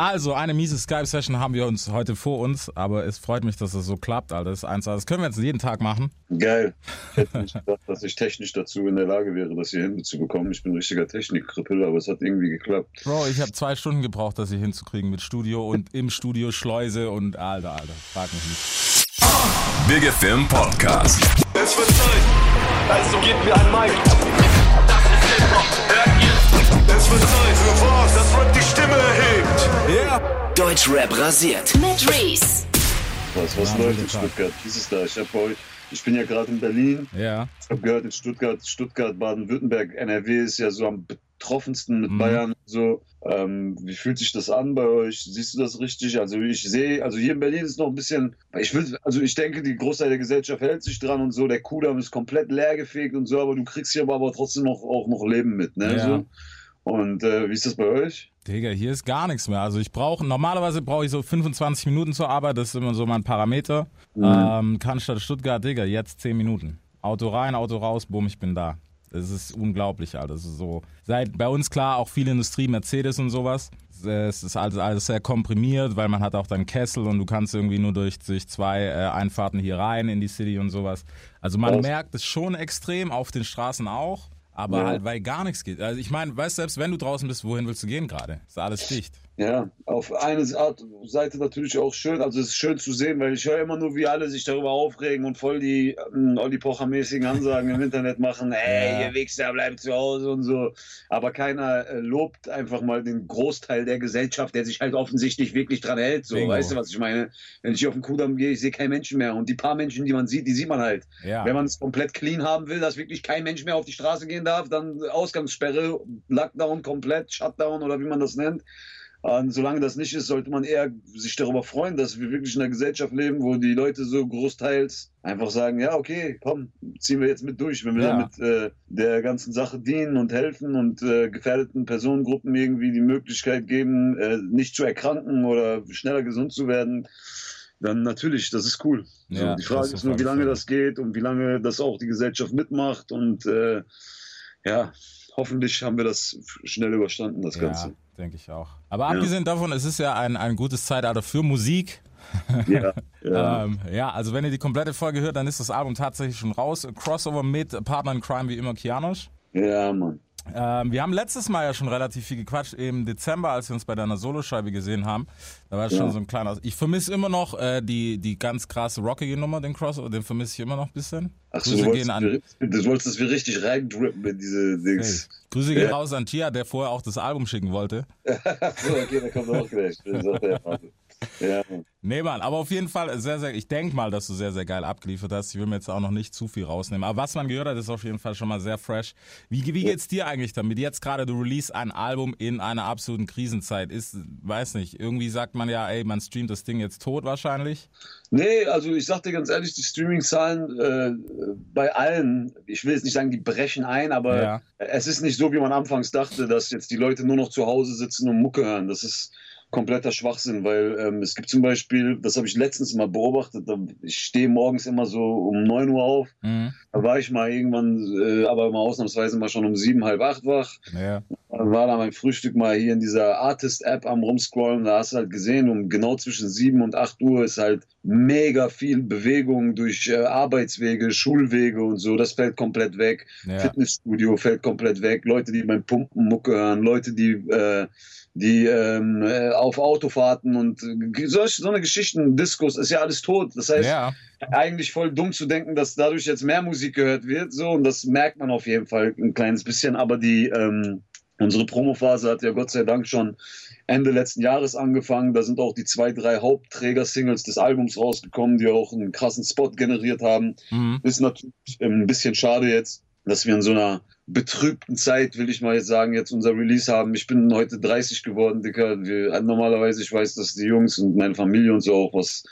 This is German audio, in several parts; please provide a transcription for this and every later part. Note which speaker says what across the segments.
Speaker 1: Also, eine miese Skype-Session haben wir uns heute vor uns, aber es freut mich, dass es so klappt, Alter. Das ist eins, das können wir jetzt jeden Tag machen.
Speaker 2: Geil. Ich hätte nicht gedacht, dass ich technisch dazu in der Lage wäre, das hier hinzubekommen. Ich bin ein richtiger Technikkrüppel, aber es hat irgendwie geklappt.
Speaker 1: Bro, ich habe zwei Stunden gebraucht, das hier hinzukriegen mit Studio und im Studio Schleuse und Alter, Alter, frag mich nicht.
Speaker 3: Big Film Podcast.
Speaker 4: Es wird Zeit. Also gebt mir ein Mic. Das ist Hip-Hop. Hört ihr? Es wird Zeit für was, das die Stimme erhebt.
Speaker 3: Ja.
Speaker 5: Deutschrap rasiert.
Speaker 6: Mit Reese.
Speaker 2: Was, was
Speaker 1: Ja,
Speaker 2: läuft in. Stuttgart? Wie ist es da? Ich, hab heute, ich bin ja gerade in Berlin.
Speaker 1: Ja.
Speaker 2: Ich habe gehört, in Stuttgart, Stuttgart, Baden-Württemberg, NRW ist ja so am betroffensten mit
Speaker 1: Mhm.
Speaker 2: Bayern. So, ähm, wie fühlt sich das an bei euch? Siehst du das richtig? Also ich sehe, also hier in Berlin ist noch ein bisschen, ich will, also ich denke, die Großteil der Gesellschaft hält sich dran und so. Der Kudamm ist komplett leergefegt und so, aber du kriegst hier aber, aber trotzdem noch auch noch Leben mit, ne?
Speaker 1: Ja.
Speaker 2: So. Und äh, wie ist das bei euch?
Speaker 1: Digga, hier ist gar nichts mehr. Also ich brauche, normalerweise brauche ich so 25 Minuten zur Arbeit, das ist immer so mein Parameter. Ähm, Cannstatt Stuttgart, Digga, jetzt 10 Minuten. Auto rein, Auto raus, bumm, ich bin da. Das ist unglaublich, Alter. Das ist so. Seit bei uns klar auch viel Industrie, Mercedes und sowas. Es ist alles, alles sehr komprimiert, weil man hat auch dann Kessel und du kannst irgendwie nur durch, durch zwei äh, Einfahrten hier rein in die City und sowas. Also man
Speaker 2: Krass.
Speaker 1: merkt es schon extrem, auf den Straßen auch. Aber
Speaker 2: Ja.
Speaker 1: halt, weil gar nichts geht. Also ich meine, weißt selbst wenn du draußen bist, wohin willst du gehen gerade? Ist alles dicht.
Speaker 2: Ja, auf eine Art Seite natürlich auch schön. Also es ist schön zu sehen, weil ich höre immer nur, wie alle sich darüber aufregen und voll die ähm, Olli Pocher-mäßigen Ansagen im Internet machen. Ey,
Speaker 1: Ja.
Speaker 2: ihr Wichser, bleibt zu Hause und so. Aber keiner äh, lobt einfach mal den Großteil der Gesellschaft, der sich halt offensichtlich wirklich dran hält. So,
Speaker 1: Bingo.
Speaker 2: weißt du, was ich meine? Wenn ich auf den Kudamm gehe, ich sehe keinen Menschen mehr. Und die paar Menschen, die man sieht, die sieht man halt.
Speaker 1: Ja.
Speaker 2: Wenn man es komplett clean haben will, dass wirklich kein Mensch mehr auf die Straße gehen darf, dann Ausgangssperre, Lockdown komplett, Shutdown oder wie man das nennt. Und solange das nicht ist, sollte man eher sich darüber freuen, dass wir wirklich in einer Gesellschaft leben, wo die Leute so großteils einfach sagen, ja, okay, komm, ziehen wir jetzt mit durch, wenn wir
Speaker 1: Ja.
Speaker 2: damit äh, der ganzen Sache dienen und helfen und äh, gefährdeten Personengruppen irgendwie die Möglichkeit geben, äh, nicht zu erkranken oder schneller gesund zu werden, dann natürlich, das ist cool. So,
Speaker 1: Ja,
Speaker 2: die Frage ist nur, wie lange das geht und wie lange das auch die Gesellschaft mitmacht und äh, ja, hoffentlich haben wir das schnell überstanden, das
Speaker 1: Ja,
Speaker 2: Ganze.
Speaker 1: denke ich auch. Aber
Speaker 2: Ja.
Speaker 1: abgesehen davon, es ist ja ein, ein gutes Zeitalter für Musik.
Speaker 2: Ja, ja.
Speaker 1: Ähm, ja, also wenn ihr die komplette Folge hört, dann ist das Album tatsächlich schon raus. Crossover mit Partner in Crime wie immer Kianosch.
Speaker 2: ja, Mann.
Speaker 1: Ähm, wir haben letztes Mal ja schon relativ viel gequatscht, im Dezember, als wir uns bei deiner Soloscheibe gesehen haben. Da war es schon
Speaker 2: Ja.
Speaker 1: so ein kleiner. Ich vermisse immer noch äh, die, die ganz krasse rockige Nummer, den Crossover, den vermisse ich immer noch ein bisschen.
Speaker 2: Ach so,
Speaker 1: Grüße
Speaker 2: du
Speaker 1: gehen
Speaker 2: wolltest,
Speaker 1: an.
Speaker 2: wir- du wolltest, dass wir richtig reindrippen in diese
Speaker 1: Hey,
Speaker 2: Dings.
Speaker 1: Grüße gehen
Speaker 2: Ja.
Speaker 1: raus an Tia, der vorher auch das Album schicken wollte.
Speaker 2: So, okay, da kommt auch gleich. Ja, Mann.
Speaker 1: Nee, Mann, aber auf jeden Fall sehr, sehr, ich denke mal, dass du sehr, sehr geil abgeliefert hast. Ich will mir jetzt auch noch nicht zu viel rausnehmen. Aber was man gehört hat, ist auf jeden Fall schon mal sehr fresh. Wie, wie geht's dir eigentlich damit? Jetzt gerade, du release ein Album in einer absoluten Krisenzeit. Ist, weiß nicht, irgendwie sagt man ja, ey, man streamt das Ding jetzt tot wahrscheinlich.
Speaker 2: Nee, also ich sag dir ganz ehrlich, die Streaming-Zahlen äh, bei allen, ich will jetzt nicht sagen, die brechen ein, aber
Speaker 1: Ja.
Speaker 2: es ist nicht so, wie man anfangs dachte, dass jetzt die Leute nur noch zu Hause sitzen und Mucke hören. Das ist kompletter Schwachsinn, weil ähm, es gibt zum Beispiel, das habe ich letztens mal beobachtet, ich stehe morgens immer so um 9 Uhr auf,
Speaker 1: Mhm.
Speaker 2: da war ich mal irgendwann, äh, aber mal ausnahmsweise mal schon um sieben, halb acht wach.
Speaker 1: Ja.
Speaker 2: Dann war da mein Frühstück mal hier in dieser Artist-App am Rumscrollen. Da hast du halt gesehen, um genau zwischen 7 und 8 Uhr ist halt mega viel Bewegung durch äh, Arbeitswege, Schulwege und so. Das fällt komplett weg.
Speaker 1: Ja.
Speaker 2: Fitnessstudio fällt komplett weg. Leute, die beim Pumpen Mucke hören, Leute, die, äh, die ähm, äh, auf Autofahrten und solche, so eine Geschichten, Diskos, ist ja alles tot. Das heißt,
Speaker 1: ja.
Speaker 2: eigentlich voll dumm zu denken, dass dadurch jetzt mehr Musik gehört wird. So, und das merkt man auf jeden Fall ein kleines bisschen. Aber die, ähm, unsere Promophase hat ja Gott sei Dank schon Ende letzten Jahres angefangen. Da sind auch die zwei, drei Hauptträger-Singles des Albums rausgekommen, die auch einen krassen Spot generiert haben.
Speaker 1: Mhm.
Speaker 2: Ist natürlich ähm, ein bisschen schade jetzt, dass wir in so einer betrübten Zeit, will ich mal jetzt sagen, jetzt unser Release haben. Ich bin heute 30 geworden, Dicker. Wir, normalerweise, ich weiß, dass die Jungs und meine Familie und so auch was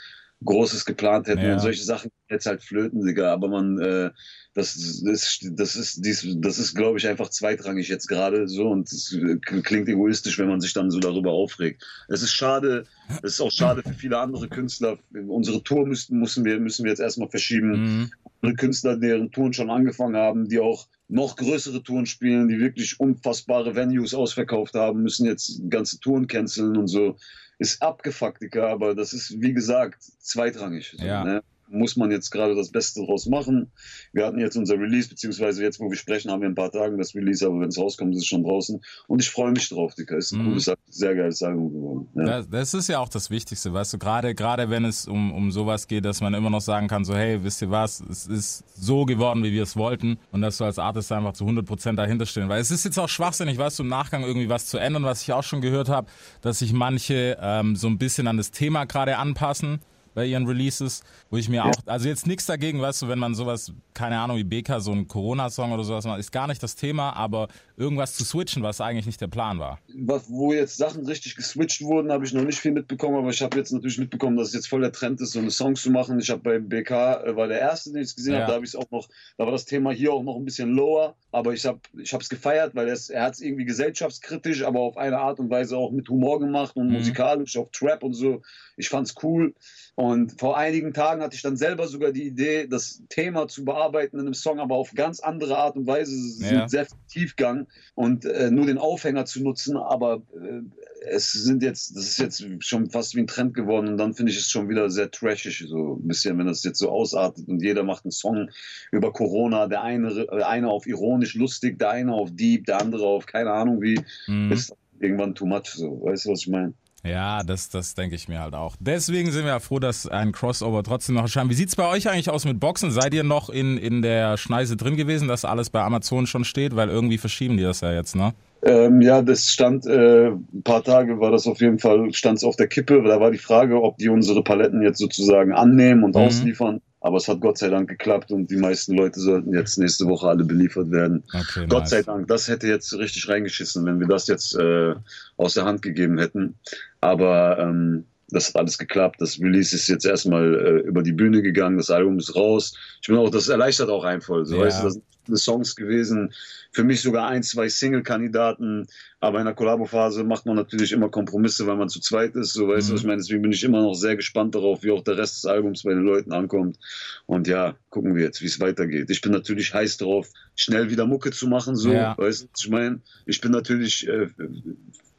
Speaker 2: Großes geplant hätten
Speaker 1: Ja.
Speaker 2: und solche Sachen jetzt halt flöten, Digga. Aber man, äh, das, ist, das ist, dies, das ist, glaube ich, einfach zweitrangig jetzt gerade so und es klingt egoistisch, wenn man sich dann so darüber aufregt. Es ist schade, es ist auch schade für viele andere Künstler. Unsere Tour müssten, müssen wir, müssen wir jetzt erstmal verschieben
Speaker 1: Mhm.
Speaker 2: andere Künstler, deren Touren schon angefangen haben, die auch noch größere Touren spielen, die wirklich unfassbare Venues ausverkauft haben, müssen jetzt ganze Touren canceln und so. Ist abgefuckt, Digga, aber das ist, wie gesagt, zweitrangig. So,
Speaker 1: Ja.
Speaker 2: ne? Muss man jetzt gerade das Beste draus machen. Wir hatten jetzt unser Release, beziehungsweise jetzt, wo wir sprechen, haben wir in ein paar Tagen das Release, aber wenn es rauskommt, ist es schon draußen. Und ich freue mich drauf, Digga. Ist ein
Speaker 1: Mhm.
Speaker 2: cooles, sehr geiles Album geworden. Ja.
Speaker 1: Das, das ist ja auch das Wichtigste, weißt du, gerade gerade wenn es um, um sowas geht, dass man immer noch sagen kann, so hey, wisst ihr was, es ist so geworden, wie wir es wollten und dass du als Artist einfach zu 100% dahinter stehen, weil es ist jetzt auch schwachsinnig, weißt du, im Nachgang irgendwie was zu ändern, was ich auch schon gehört habe, dass sich manche ähm, so ein bisschen an das Thema gerade anpassen bei ihren Releases, wo ich mir auch, also jetzt nichts dagegen, weißt du, wenn man sowas, keine Ahnung, wie BK, so ein Corona-Song oder sowas macht, ist gar nicht das Thema, aber irgendwas zu switchen, was eigentlich nicht der Plan war.
Speaker 2: was, wo jetzt Sachen richtig geswitcht wurden, habe ich noch nicht viel mitbekommen, aber ich habe jetzt natürlich mitbekommen, dass es jetzt voll der Trend ist, so eine Songs zu machen. Ich habe bei BK, äh, war der erste, den ich gesehen
Speaker 1: Ja.
Speaker 2: habe, da habe ich es auch noch, da war das Thema hier auch noch ein bisschen lower, aber ich habe ich es gefeiert, weil es, er hat es irgendwie gesellschaftskritisch, aber auf eine Art und Weise auch mit Humor gemacht und
Speaker 1: Mhm.
Speaker 2: musikalisch, auch Trap und so. Ich fand es cool. Und vor einigen Tagen hatte ich dann selber sogar die Idee, das Thema zu bearbeiten in einem Song, aber auf ganz andere Art und Weise,
Speaker 1: Ja.
Speaker 2: sehr viel Tiefgang und äh, nur den Aufhänger zu nutzen, aber äh, es sind jetzt, das ist jetzt schon fast wie ein Trend geworden und dann finde ich es schon wieder sehr trashig, so ein bisschen, wenn das jetzt so ausartet und jeder macht einen Song über Corona, der eine, der eine auf ironisch lustig, der eine auf deep, der andere auf keine Ahnung wie,
Speaker 1: Mhm.
Speaker 2: ist irgendwann too much, so, weißt du, was ich meine?
Speaker 1: Ja, das, das denke ich mir halt auch. Deswegen sind wir ja froh, dass ein Crossover trotzdem noch erscheint. Wie sieht's bei euch eigentlich aus mit Boxen? Seid ihr noch in, in der Schneise drin gewesen, dass alles bei Amazon schon steht? Weil irgendwie verschieben die das ja jetzt, ne?
Speaker 2: Ähm, ja, das stand, äh, ein paar Tage war das auf jeden Fall, stand es auf der Kippe. Da war die Frage, ob die unsere Paletten jetzt sozusagen annehmen und
Speaker 1: Mhm.
Speaker 2: ausliefern. Aber es hat Gott sei Dank geklappt und die meisten Leute sollten jetzt nächste Woche alle beliefert werden.
Speaker 1: Okay,
Speaker 2: Gott
Speaker 1: nice.
Speaker 2: sei Dank, das hätte jetzt richtig reingeschissen, wenn wir das jetzt äh, aus der Hand gegeben hätten. Aber ähm, das hat alles geklappt. Das Release ist jetzt erstmal äh, über die Bühne gegangen, das Album ist raus. Ich bin auch, das erleichtert auch einen voll. So,
Speaker 1: Ja.
Speaker 2: weißt du, das sind Songs gewesen. Für mich sogar ein, zwei Single-Kandidaten. Aber in der Kollabo-Phase macht man natürlich immer Kompromisse, weil man zu zweit ist. So, weißt du,
Speaker 1: Mhm.
Speaker 2: was ich meine? Deswegen bin ich immer noch sehr gespannt darauf, wie auch der Rest des Albums bei den Leuten ankommt. Und ja, gucken wir jetzt, wie es weitergeht. Ich bin natürlich heiß drauf, schnell wieder Mucke zu machen, so.
Speaker 1: Ja.
Speaker 2: Weißt du, was ich meine? Ich bin natürlich äh,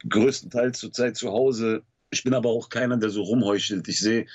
Speaker 2: größtenteils zurzeit zu Hause. Ich bin aber auch keiner, der so rumheuchelt. Ich sehe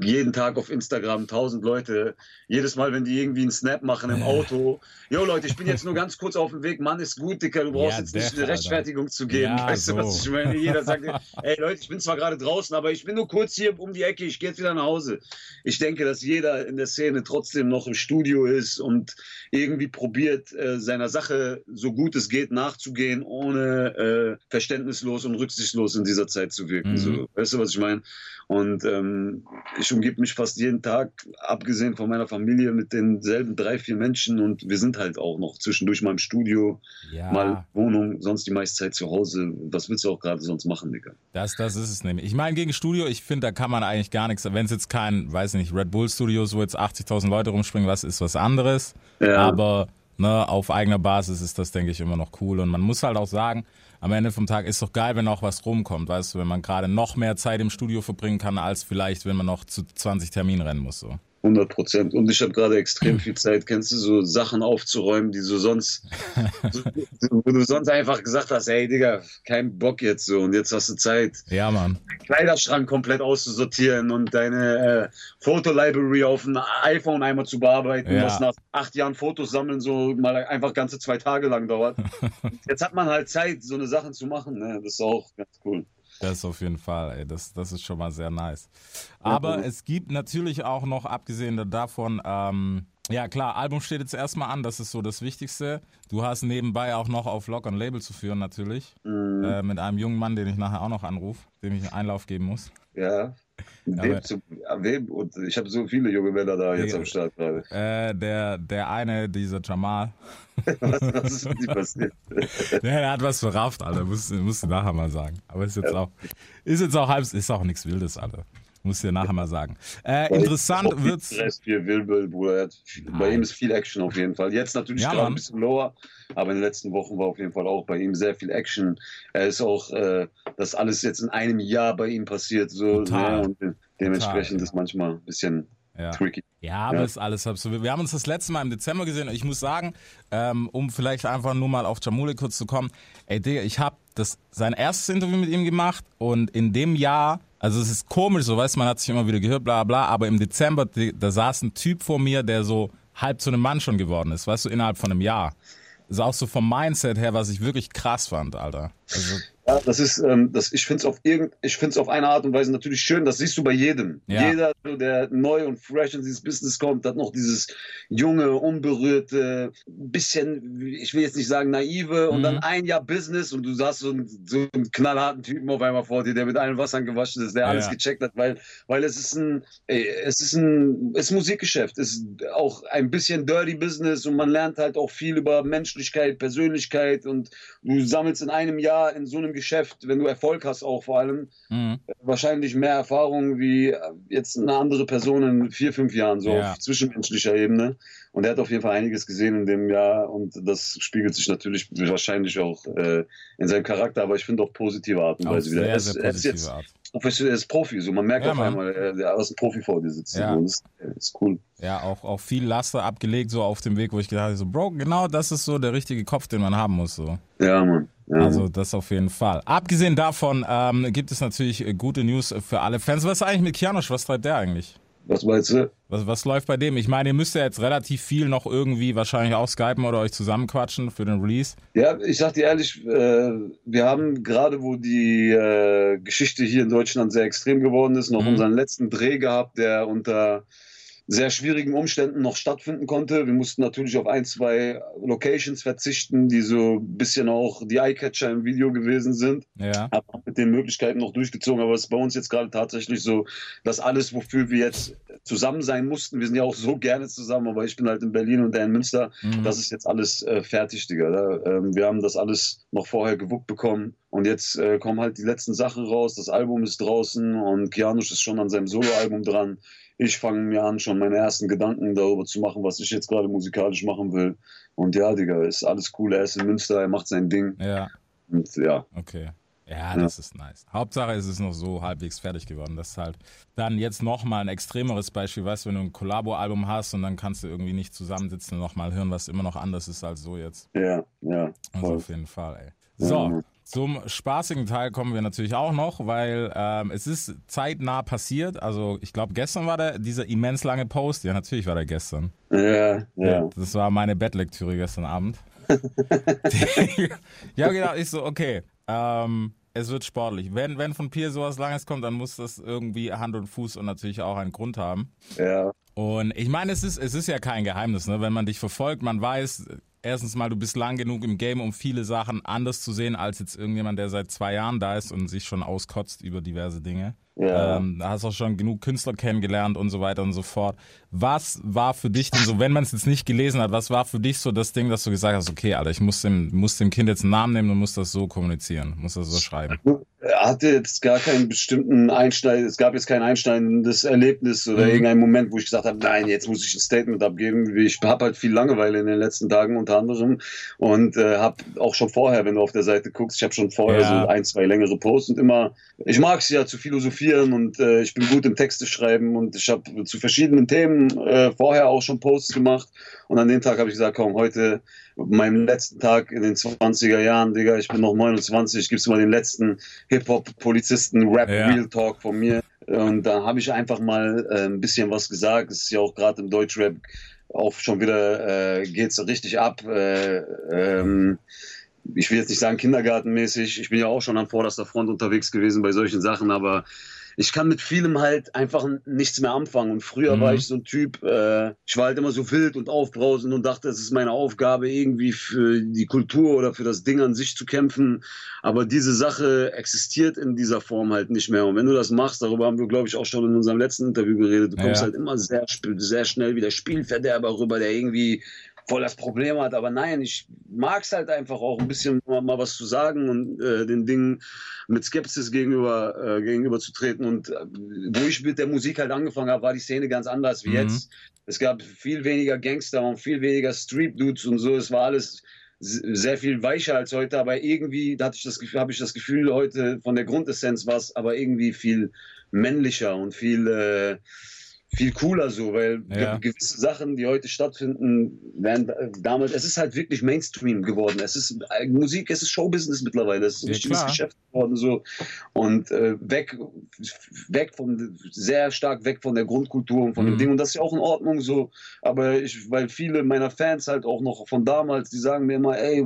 Speaker 2: jeden Tag auf Instagram tausend Leute. Jedes Mal, wenn die irgendwie einen Snap machen im Auto. Jo Leute, ich bin jetzt nur ganz kurz auf dem Weg. Mann, ist gut, Dicker. Du brauchst
Speaker 1: Ja,
Speaker 2: jetzt nicht eine Rechtfertigung zu geben.
Speaker 1: Ja,
Speaker 2: weißt du, was
Speaker 1: so.
Speaker 2: ich meine? Jeder sagt, ey Leute, ich bin zwar gerade draußen, aber ich bin nur kurz hier um die Ecke. Ich gehe jetzt wieder nach Hause. Ich denke, dass jeder in der Szene trotzdem noch im Studio ist und irgendwie probiert, äh, seiner Sache so gut es geht nachzugehen, ohne äh, verständnislos und rücksichtslos in dieser Zeit zu wirken.
Speaker 1: Mhm.
Speaker 2: So, weißt du, was ich meine? Und ähm, ich umgebe mich fast jeden Tag, abgesehen von meiner Familie, mit denselben drei, vier Menschen und wir sind halt auch noch zwischendurch mal im Studio,
Speaker 1: Ja.
Speaker 2: mal Wohnung, sonst die meiste Zeit zu Hause. Was willst du auch gerade sonst machen, Digga?
Speaker 1: Das, das ist es nämlich. Ich meine, gegen Studio, ich finde, da kann man eigentlich gar nichts, wenn es jetzt kein, weiß nicht, Red Bull Studios, wo jetzt 80.000 Leute rumspringen, was ist was anderes.
Speaker 2: Ja.
Speaker 1: Aber ne, auf eigener Basis ist das, denke ich, immer noch cool. Und man muss halt auch sagen, am Ende vom Tag ist doch geil, wenn auch was rumkommt, weißt du, wenn man gerade noch mehr Zeit im Studio verbringen kann, als vielleicht, wenn man noch zu 20 Terminen rennen muss. So.
Speaker 2: 100 Prozent. Und ich habe gerade extrem viel Zeit, kennst du, so Sachen aufzuräumen, die so sonst, so, wo du sonst einfach gesagt hast, hey Digga, kein Bock jetzt so und jetzt hast du Zeit,
Speaker 1: Ja, Mann.
Speaker 2: Kleiderschrank komplett auszusortieren und deine äh, Fotolibrary auf ein iPhone einmal zu bearbeiten,
Speaker 1: Ja.
Speaker 2: was nach acht Jahren Fotos sammeln so mal einfach ganze zwei Tage lang dauert. Jetzt hat man halt Zeit, so eine Sachen zu machen, ne? das ist auch ganz cool.
Speaker 1: Das auf jeden Fall, ey. Das, das ist schon mal sehr nice. Aber
Speaker 2: Ja.
Speaker 1: es gibt natürlich auch noch, abgesehen davon, ähm, ja klar, Album steht jetzt erstmal an, das ist so das Wichtigste. Du hast nebenbei auch noch auf Lock und Label zu führen, natürlich.
Speaker 2: Mhm.
Speaker 1: Äh, mit einem jungen Mann, den ich nachher auch noch anrufe, dem ich einen Einlauf geben muss.
Speaker 2: Ja. Wem zu, wem, und ich habe so viele junge Männer da jetzt
Speaker 1: Ja.
Speaker 2: am Start gerade.
Speaker 1: Äh, der, der eine, dieser Jamal,
Speaker 2: Was, was ist mit passiert?
Speaker 1: der, der hat was verrafft, Alter. Musst, du- musst du nachher mal sagen. Aber ist jetzt auch, ist jetzt auch halb, ist auch nichts Wildes, Alter. Musst du dir nachher mal sagen. Äh, interessant wird's.
Speaker 2: Stress, viel Wirbel, Bruder. Er Bei ihm ist viel Action auf jeden Fall. Jetzt natürlich
Speaker 1: Ja,
Speaker 2: gerade ein bisschen lower, aber in den letzten Wochen war auf jeden Fall auch bei ihm sehr viel Action. Er ist auch, äh, dass alles jetzt in einem Jahr bei ihm passiert, so
Speaker 1: Total.
Speaker 2: ne? und de- dementsprechend
Speaker 1: Total, ja.
Speaker 2: ist manchmal ein bisschen
Speaker 1: Ja.
Speaker 2: tricky.
Speaker 1: Ja, aber
Speaker 2: Ja.
Speaker 1: ist alles wild. Wir haben uns das letzte Mal im Dezember gesehen und ich muss sagen, ähm, um vielleicht einfach nur mal auf Jamule kurz zu kommen, ey Digga, ich habe das sein erstes Interview mit ihm gemacht und in dem Jahr, also es ist komisch, so weißt man hat sich immer wieder gehört, bla bla, aber im Dezember, da saß ein Typ vor mir, der so halb zu einem Mann schon geworden ist, weißt du, innerhalb von einem Jahr. Das ist auch so vom Mindset her, was ich wirklich krass fand, Alter. Also,
Speaker 2: Ja, das ist, ähm, das, ich finde es auf irgend, ich finde es auf eine Art und Weise natürlich schön. Das siehst du bei jedem.
Speaker 1: Ja.
Speaker 2: Jeder, der neu und fresh in dieses Business kommt, hat noch dieses junge, unberührte, bisschen, ich will jetzt nicht sagen naive, und
Speaker 1: Mhm.
Speaker 2: dann ein Jahr Business und du sagst so einen, so einen knallharten Typen auf einmal vor dir, der mit allen Wassern gewaschen ist, der alles
Speaker 1: Ja.
Speaker 2: gecheckt hat, weil, weil es ist ein, ey, es ist ein, es ist Musikgeschäft, es ist auch ein bisschen Dirty Business und man lernt halt auch viel über Menschlichkeit, Persönlichkeit und du sammelst in einem Jahr in so einem Geschäft, wenn du Erfolg hast auch vor allem,
Speaker 1: mh.
Speaker 2: wahrscheinlich mehr Erfahrung wie äh, jetzt eine andere Person in vier, fünf Jahren, so
Speaker 1: Ja.
Speaker 2: auf zwischenmenschlicher Ebene. Und er hat auf jeden Fall einiges gesehen in dem Jahr und das spiegelt sich natürlich wahrscheinlich auch äh, in seinem Charakter, aber ich finde auf positive Art und Weise wieder.
Speaker 1: sehr,
Speaker 2: Er ist, er ist jetzt
Speaker 1: Art.
Speaker 2: professionell, er ist Profi, so man merkt
Speaker 1: Ja,
Speaker 2: auf
Speaker 1: Mann.
Speaker 2: einmal, er, ist ein Profi vor dir sitzt.
Speaker 1: Ja.
Speaker 2: So. Das ist cool.
Speaker 1: Ja, auch, auch viel Laster abgelegt, so auf dem Weg, wo ich gedacht habe, so, Bro, genau das ist so der richtige Kopf, den man haben muss, so.
Speaker 2: Ja, Mann.
Speaker 1: Also das auf jeden Fall. Abgesehen davon ähm, gibt es natürlich äh, gute News für alle Fans. Was ist eigentlich mit Kianosch? Was treibt der eigentlich?
Speaker 2: Was meinst du?
Speaker 1: Was, was läuft bei dem? Ich meine, ihr müsst ja jetzt relativ viel noch irgendwie wahrscheinlich auch skypen oder euch zusammenquatschen für den Release.
Speaker 2: Ja, ich sag dir ehrlich, äh, wir haben gerade, wo die äh, Geschichte hier in Deutschland sehr extrem geworden ist, noch
Speaker 1: Mhm.
Speaker 2: unseren letzten Dreh gehabt, der unter sehr schwierigen Umständen noch stattfinden konnte. Wir mussten natürlich auf ein, zwei Locations verzichten, die so ein bisschen auch die Eyecatcher im Video gewesen sind.
Speaker 1: Ja.
Speaker 2: Haben auch mit den Möglichkeiten noch durchgezogen, aber es ist bei uns jetzt gerade tatsächlich so, dass alles, wofür wir jetzt zusammen sein mussten, wir sind ja auch so gerne zusammen, aber ich bin halt in Berlin und der in Münster,
Speaker 1: Mhm.
Speaker 2: das ist jetzt alles äh, fertig, Digga. Da, ähm, wir haben das alles noch vorher gewuppt bekommen. Und jetzt äh, kommen halt die letzten Sachen raus. Das Album ist draußen und Kianusch ist schon an seinem Soloalbum dran. Ich fange mir an, schon meine ersten Gedanken darüber zu machen, was ich jetzt gerade musikalisch machen will. Und ja, Digga, ist alles cool. Er ist in Münster, er macht sein Ding.
Speaker 1: ja,
Speaker 2: Und ja,
Speaker 1: okay. Ja, das ist nice. Hauptsache es ist noch so halbwegs fertig geworden. Das ist halt dann jetzt nochmal ein extremeres Beispiel, weißt du, wenn du ein Kollabo-Album hast und dann kannst du irgendwie nicht zusammensitzen und nochmal hören, was immer noch anders ist als so jetzt.
Speaker 2: ja, ja.
Speaker 1: Also auf jeden Fall, ey.
Speaker 2: Ja,
Speaker 1: So. Zum spaßigen Teil kommen wir natürlich auch noch, weil ähm, es ist zeitnah passiert. Also ich glaube, gestern war der dieser immens lange Post. Ja, natürlich war der gestern.
Speaker 2: Ja, ja.
Speaker 1: Das war meine Bettlektüre gestern Abend. ich habe gedacht, ich so, okay, ähm, es wird sportlich. Wenn, wenn von Pier sowas Langes kommt, dann muss das irgendwie Hand und Fuß und natürlich auch einen Grund haben.
Speaker 2: ja.
Speaker 1: Und ich meine, es ist, es ist ja kein Geheimnis, ne? wenn man dich verfolgt, man weiß, erstens mal, du bist lang genug im Game, um viele Sachen anders zu sehen, als jetzt irgendjemand, der seit zwei Jahren da ist und sich schon auskotzt über diverse Dinge.
Speaker 2: Ja.
Speaker 1: Ähm, da hast auch schon genug Künstler kennengelernt und so weiter und so fort. Was war für dich denn so, wenn man es jetzt nicht gelesen hat, was war für dich so das Ding, dass du gesagt hast, okay, Alter, ich muss dem, muss dem Kind jetzt einen Namen nehmen und muss das so kommunizieren, muss das so schreiben?
Speaker 2: Er hatte jetzt gar keinen bestimmten Einschneid, es gab jetzt kein einschneidendes Erlebnis oder
Speaker 1: Mhm.
Speaker 2: irgendein Moment, wo ich gesagt habe, nein, jetzt muss ich ein Statement abgeben. Ich habe halt viel Langeweile in den letzten Tagen unter anderem und äh, habe auch schon vorher, wenn du auf der Seite guckst, ich habe schon vorher
Speaker 1: Ja.
Speaker 2: so ein, zwei längere Posts und immer, ich mag es ja zu philosophieren und äh, ich bin gut im Texte schreiben und ich habe zu verschiedenen Themen äh, vorher auch schon Posts gemacht und an dem Tag habe ich gesagt, komm, heute meinem letzten Tag in den 20er Jahren, Digga, ich bin noch 29, gibst du mal den letzten Hip-Hop-Polizisten, Rap,
Speaker 1: Ja.
Speaker 2: Real Talk von mir. Und da habe ich einfach mal äh, ein bisschen was gesagt. Es ist ja auch gerade im Deutschrap auch schon wieder, äh, geht's richtig ab. Äh, ähm, ich will jetzt nicht sagen kindergartenmäßig. Ich bin ja auch schon an vorderster Front unterwegs gewesen bei solchen Sachen, aber ich kann mit vielem halt einfach nichts mehr anfangen. Und früher
Speaker 1: Mhm.
Speaker 2: war ich so ein Typ, äh, ich war halt immer so wild und aufbrausend und dachte, es ist meine Aufgabe, irgendwie für die Kultur oder für das Ding an sich zu kämpfen. Aber diese Sache existiert in dieser Form halt nicht mehr. Und wenn du das machst, darüber haben wir, glaube ich, auch schon in unserem letzten Interview geredet, du kommst
Speaker 1: Ja.
Speaker 2: halt immer sehr, sehr schnell wie der Spielverderber rüber, der irgendwie voll das Problem hat. Aber nein, ich mag es halt einfach auch ein bisschen mal, mal was zu sagen und äh, den Dingen mit Skepsis gegenüber, äh, gegenüber zu treten. Und äh, wo ich mit der Musik halt angefangen habe, war die Szene ganz anders wie
Speaker 1: Mhm.
Speaker 2: jetzt. Es gab viel weniger Gangster und viel weniger Street Dudes und so. Es war alles sehr viel weicher als heute, aber irgendwie hatte ich das Gefühl, habe ich das Gefühl, heute von der Grundessenz war es aber irgendwie viel männlicher und viel, äh, viel cooler so, weil
Speaker 1: Ja.
Speaker 2: gewisse Sachen, die heute stattfinden, werden äh, damals, es ist halt wirklich Mainstream geworden. Es ist äh, Musik, es ist Showbusiness mittlerweile, es ist ein
Speaker 1: Ja,
Speaker 2: richtiges
Speaker 1: klar.
Speaker 2: Geschäft geworden so und äh, weg, weg von, sehr stark weg von der Grundkultur und von
Speaker 1: Mhm.
Speaker 2: dem Ding und das ist ja auch in Ordnung so, aber ich, weil viele meiner Fans halt auch noch von damals, die sagen mir immer, ey,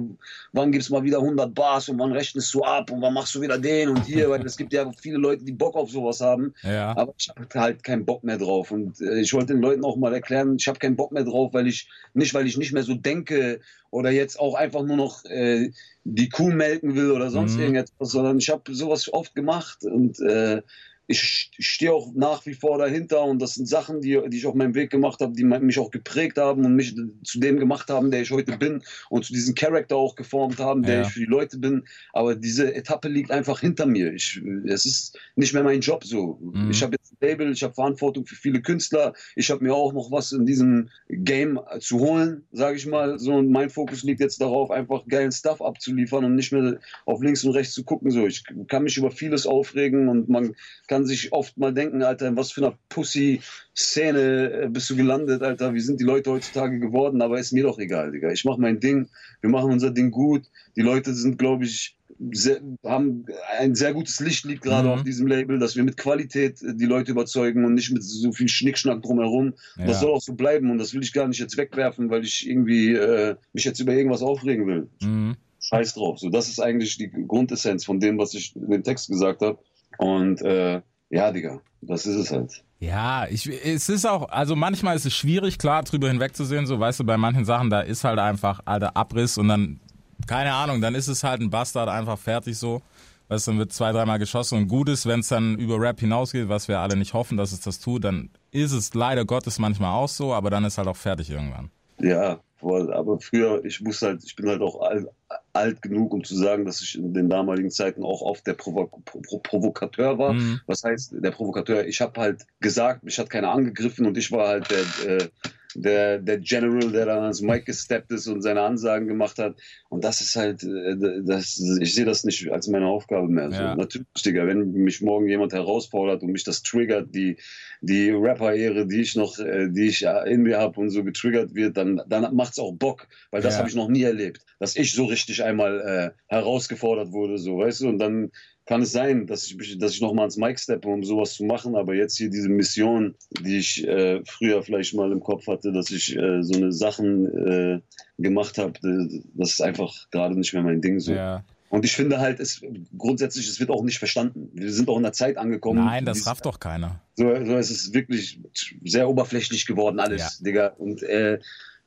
Speaker 2: wann gibt's mal wieder 100 Bars und wann rechnest du ab und wann machst du wieder den und hier, weil es gibt ja viele Leute, die Bock auf sowas haben
Speaker 1: Ja.
Speaker 2: aber ich habe halt keinen Bock mehr drauf. Und äh, ich wollte den Leuten auch mal erklären, ich habe keinen Bock mehr drauf, weil ich nicht, weil ich nicht mehr so denke oder jetzt auch einfach nur noch äh, die Kuh melken will oder sonst
Speaker 1: Mhm.
Speaker 2: irgendetwas, sondern ich habe sowas oft gemacht und äh, ich stehe auch nach wie vor dahinter und das sind Sachen, die, die ich auf meinem Weg gemacht habe, die mich auch geprägt haben und mich zu dem gemacht haben, der ich heute bin und zu diesem Charakter auch geformt haben, der
Speaker 1: Ja.
Speaker 2: ich für die Leute bin. Aber diese Etappe liegt einfach hinter mir. Ich, es ist nicht mehr mein Job so.
Speaker 1: Mhm.
Speaker 2: Ich habe Label, ich habe Verantwortung für viele Künstler. Ich habe mir auch noch was in diesem Game zu holen, sage ich mal. So und mein Fokus liegt jetzt darauf, einfach geilen Stuff abzuliefern und nicht mehr auf links und rechts zu gucken. So, ich kann mich über vieles aufregen und man kann sich oft mal denken, Alter, in was für einer Pussy-Szene äh, bist du gelandet, Alter. Wie sind die Leute heutzutage geworden? Aber ist mir doch egal, Digga. Ich mache mein Ding. Wir machen unser Ding gut. Die Leute sind, glaube ich, sehr, haben ein sehr gutes Licht liegt gerade
Speaker 1: Mhm.
Speaker 2: auf diesem Label, dass wir mit Qualität äh, die Leute überzeugen und nicht mit so viel Schnickschnack drumherum.
Speaker 1: Ja.
Speaker 2: Das soll auch so bleiben und das will ich gar nicht jetzt wegwerfen, weil ich irgendwie äh, mich jetzt über irgendwas aufregen will.
Speaker 1: Mhm.
Speaker 2: Scheiß drauf. So, das ist eigentlich die Grundessenz von dem, was ich in dem Text gesagt habe. Und äh, ja, Digga, das ist es halt.
Speaker 1: Ja, ich, es ist auch, also manchmal ist es schwierig, klar, drüber hinwegzusehen, so, weißt du, bei manchen Sachen, da ist halt einfach, alter, Abriss und dann, keine Ahnung, dann ist es halt ein Bastard einfach fertig so. Weißt du, dann wird zwei, dreimal geschossen und gut ist, wenn es dann über Rap hinausgeht, was wir alle nicht hoffen, dass es das tut, dann ist es leider Gottes manchmal auch so, aber dann ist halt auch fertig irgendwann.
Speaker 2: Ja, voll. Aber früher, ich muss halt, ich bin halt auch alt, alt genug, um zu sagen, dass ich in den damaligen Zeiten auch oft der Provo Pro Provokateur war.
Speaker 1: Mhm.
Speaker 2: Was heißt der Provokateur? Ich habe halt gesagt, mich hat keiner angegriffen und ich war halt der, äh, der, der General, der dann ans Mic gesteppt ist und seine Ansagen gemacht hat. Und das ist halt, äh, das, ich sehe das nicht als meine Aufgabe mehr. So,
Speaker 1: Ja.
Speaker 2: Natürlich, Digga, wenn mich morgen jemand herausfordert und mich das triggert, die, die Rapper-Ehre, die ich noch, äh, die ich in mir habe und so getriggert wird, dann, dann macht's auch Bock, weil das
Speaker 1: Ja.
Speaker 2: habe ich noch nie erlebt, dass ich so richtig einmal äh, herausgefordert wurde, so, weißt du, und dann kann es sein, dass ich, dass ich nochmal ans Mic steppe, um sowas zu machen, aber jetzt hier diese Mission, die ich äh, früher vielleicht mal im Kopf hatte, dass ich äh, so eine Sachen äh, gemacht habe, das ist einfach gerade nicht mehr mein Ding so.
Speaker 1: Ja.
Speaker 2: Und ich finde halt, es grundsätzlich, es wird auch nicht verstanden. Wir sind auch in einer Zeit angekommen.
Speaker 1: Nein, das
Speaker 2: die-
Speaker 1: rafft doch keiner.
Speaker 2: so, so ist es wirklich sehr oberflächlich geworden alles, Digga. Und äh,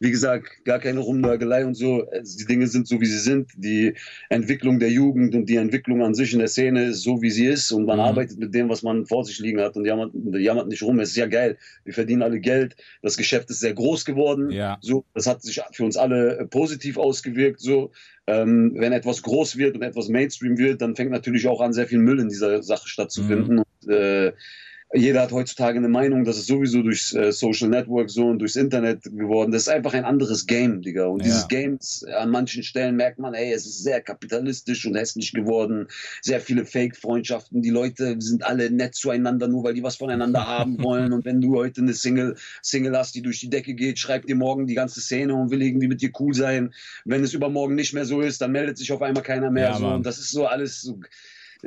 Speaker 2: wie gesagt, gar keine Rumnörgelei und so. Also Die Dinge sind so, wie sie sind. Die Entwicklung der Jugend und die Entwicklung an sich in der Szene ist so, wie sie ist. Und man
Speaker 1: Mhm.
Speaker 2: arbeitet mit dem, was man vor sich liegen hat und jammert, jammert nicht rum. Es ist ja geil. Wir verdienen alle Geld. Das Geschäft ist sehr groß geworden.
Speaker 1: Ja.
Speaker 2: So, das hat sich für uns alle äh, positiv ausgewirkt. So, ähm, wenn etwas groß wird und etwas Mainstream wird, dann fängt natürlich auch an, sehr viel Müll in dieser Sache stattzufinden. Und, äh, jeder hat heutzutage eine Meinung, das ist sowieso durch äh, Social Network so und durchs Internet geworden. Das ist einfach ein anderes Game, Digga. Und
Speaker 1: Ja.
Speaker 2: dieses Game, an manchen Stellen merkt man, ey, es ist sehr kapitalistisch und hässlich geworden. Sehr viele Fake-Freundschaften. Die Leute sind alle nett zueinander, nur weil die was voneinander haben wollen. Und wenn du heute eine Single, Single hast, die durch die Decke geht, schreibt dir morgen die ganze Szene und will irgendwie mit dir cool sein. Wenn es übermorgen nicht mehr so ist, dann meldet sich auf einmal keiner mehr.
Speaker 1: Ja,
Speaker 2: so. Und das ist so alles so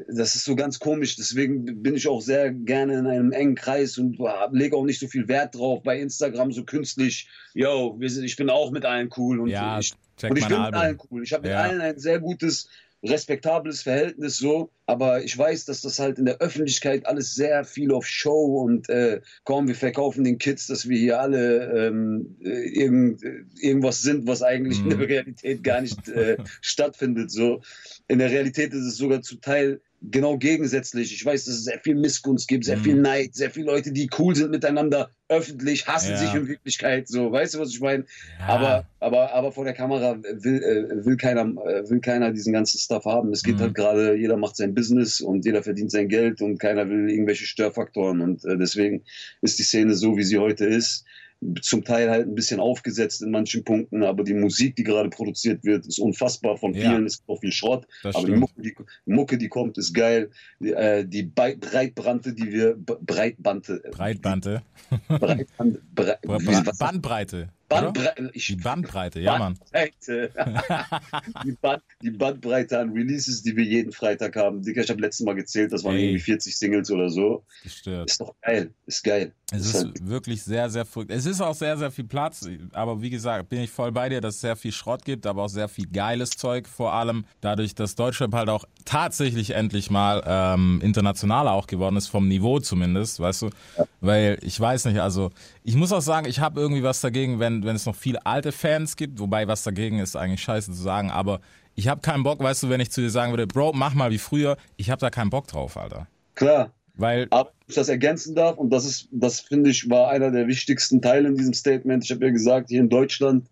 Speaker 2: das ist so ganz komisch. Deswegen bin ich auch sehr gerne in einem engen Kreis und lege auch nicht so viel Wert drauf bei Instagram so künstlich. Yo, ich bin auch mit allen cool und
Speaker 1: Ja,
Speaker 2: ich, und ich bin mit allen
Speaker 1: Album.
Speaker 2: cool. Ich habe mit
Speaker 1: Ja.
Speaker 2: allen ein sehr gutes, respektables Verhältnis so. Aber ich weiß, dass das halt in der Öffentlichkeit alles sehr viel auf Show und äh, komm, wir verkaufen den Kids, dass wir hier alle ähm, äh, irgend, äh, irgendwas sind, was eigentlich in
Speaker 1: Mhm.
Speaker 2: der Realität gar nicht äh, stattfindet. So in der Realität ist es sogar zum Teil genau gegensätzlich. Ich weiß, dass es sehr viel Missgunst gibt, sehr
Speaker 1: Mhm.
Speaker 2: viel Neid, sehr viele Leute, die cool sind miteinander, öffentlich, hassen
Speaker 1: Ja.
Speaker 2: sich in Wirklichkeit. So, weißt du, was ich meine?
Speaker 1: Ja.
Speaker 2: Aber, aber, aber vor der Kamera will, äh, will, keiner, äh, will keiner diesen ganzen Stuff haben. Es geht
Speaker 1: Mhm.
Speaker 2: halt gerade, jeder macht sein Business und jeder verdient sein Geld und keiner will irgendwelche Störfaktoren. Und äh, deswegen ist die Szene so, wie sie heute ist. Zum Teil halt ein bisschen aufgesetzt in manchen Punkten, aber die Musik, die gerade produziert wird, ist unfassbar. Von
Speaker 1: Ja.
Speaker 2: vielen ist auch viel Schrott.
Speaker 1: Das
Speaker 2: aber die. Mucke die, Mucke, die kommt, ist geil. Die, äh, die Breitbrante, die wir B- Breitbante,
Speaker 1: Breitbande.
Speaker 2: Breitband, Bre,
Speaker 1: Bandbreite.
Speaker 2: Bandbreite, ich,
Speaker 1: Die Bandbreite, ja, Mann.
Speaker 2: Bandbreite. die, Band, die Bandbreite an Releases, die wir jeden Freitag haben. Digga, ich habe letztes Mal gezählt, das waren
Speaker 1: Ey.
Speaker 2: irgendwie 40 Singles oder so.
Speaker 1: Gestört.
Speaker 2: Ist doch geil, ist geil.
Speaker 1: Es
Speaker 2: Ist
Speaker 1: ist
Speaker 2: halt-
Speaker 1: wirklich sehr, sehr verrückt. Es ist auch sehr, sehr viel Platz. Aber wie gesagt, bin ich voll bei dir, dass es sehr viel Schrott gibt, aber auch sehr viel geiles Zeug. Vor allem dadurch, dass Deutschrap halt auch tatsächlich endlich mal ähm, internationaler auch geworden ist, vom Niveau zumindest, weißt du? Weil ich weiß nicht, also ich muss auch sagen, ich habe irgendwie was dagegen, wenn, wenn es noch viele alte Fans gibt, wobei was dagegen ist eigentlich scheiße zu sagen, aber ich habe keinen Bock, weißt du, wenn ich zu dir sagen würde, Bro, mach mal wie früher, ich habe da keinen Bock drauf, Alter.
Speaker 2: Klar,
Speaker 1: Weil,
Speaker 2: Aber ich das ergänzen darf, und das ist, das finde ich, war einer der wichtigsten Teile in diesem Statement. Ich habe ja gesagt, hier in Deutschland,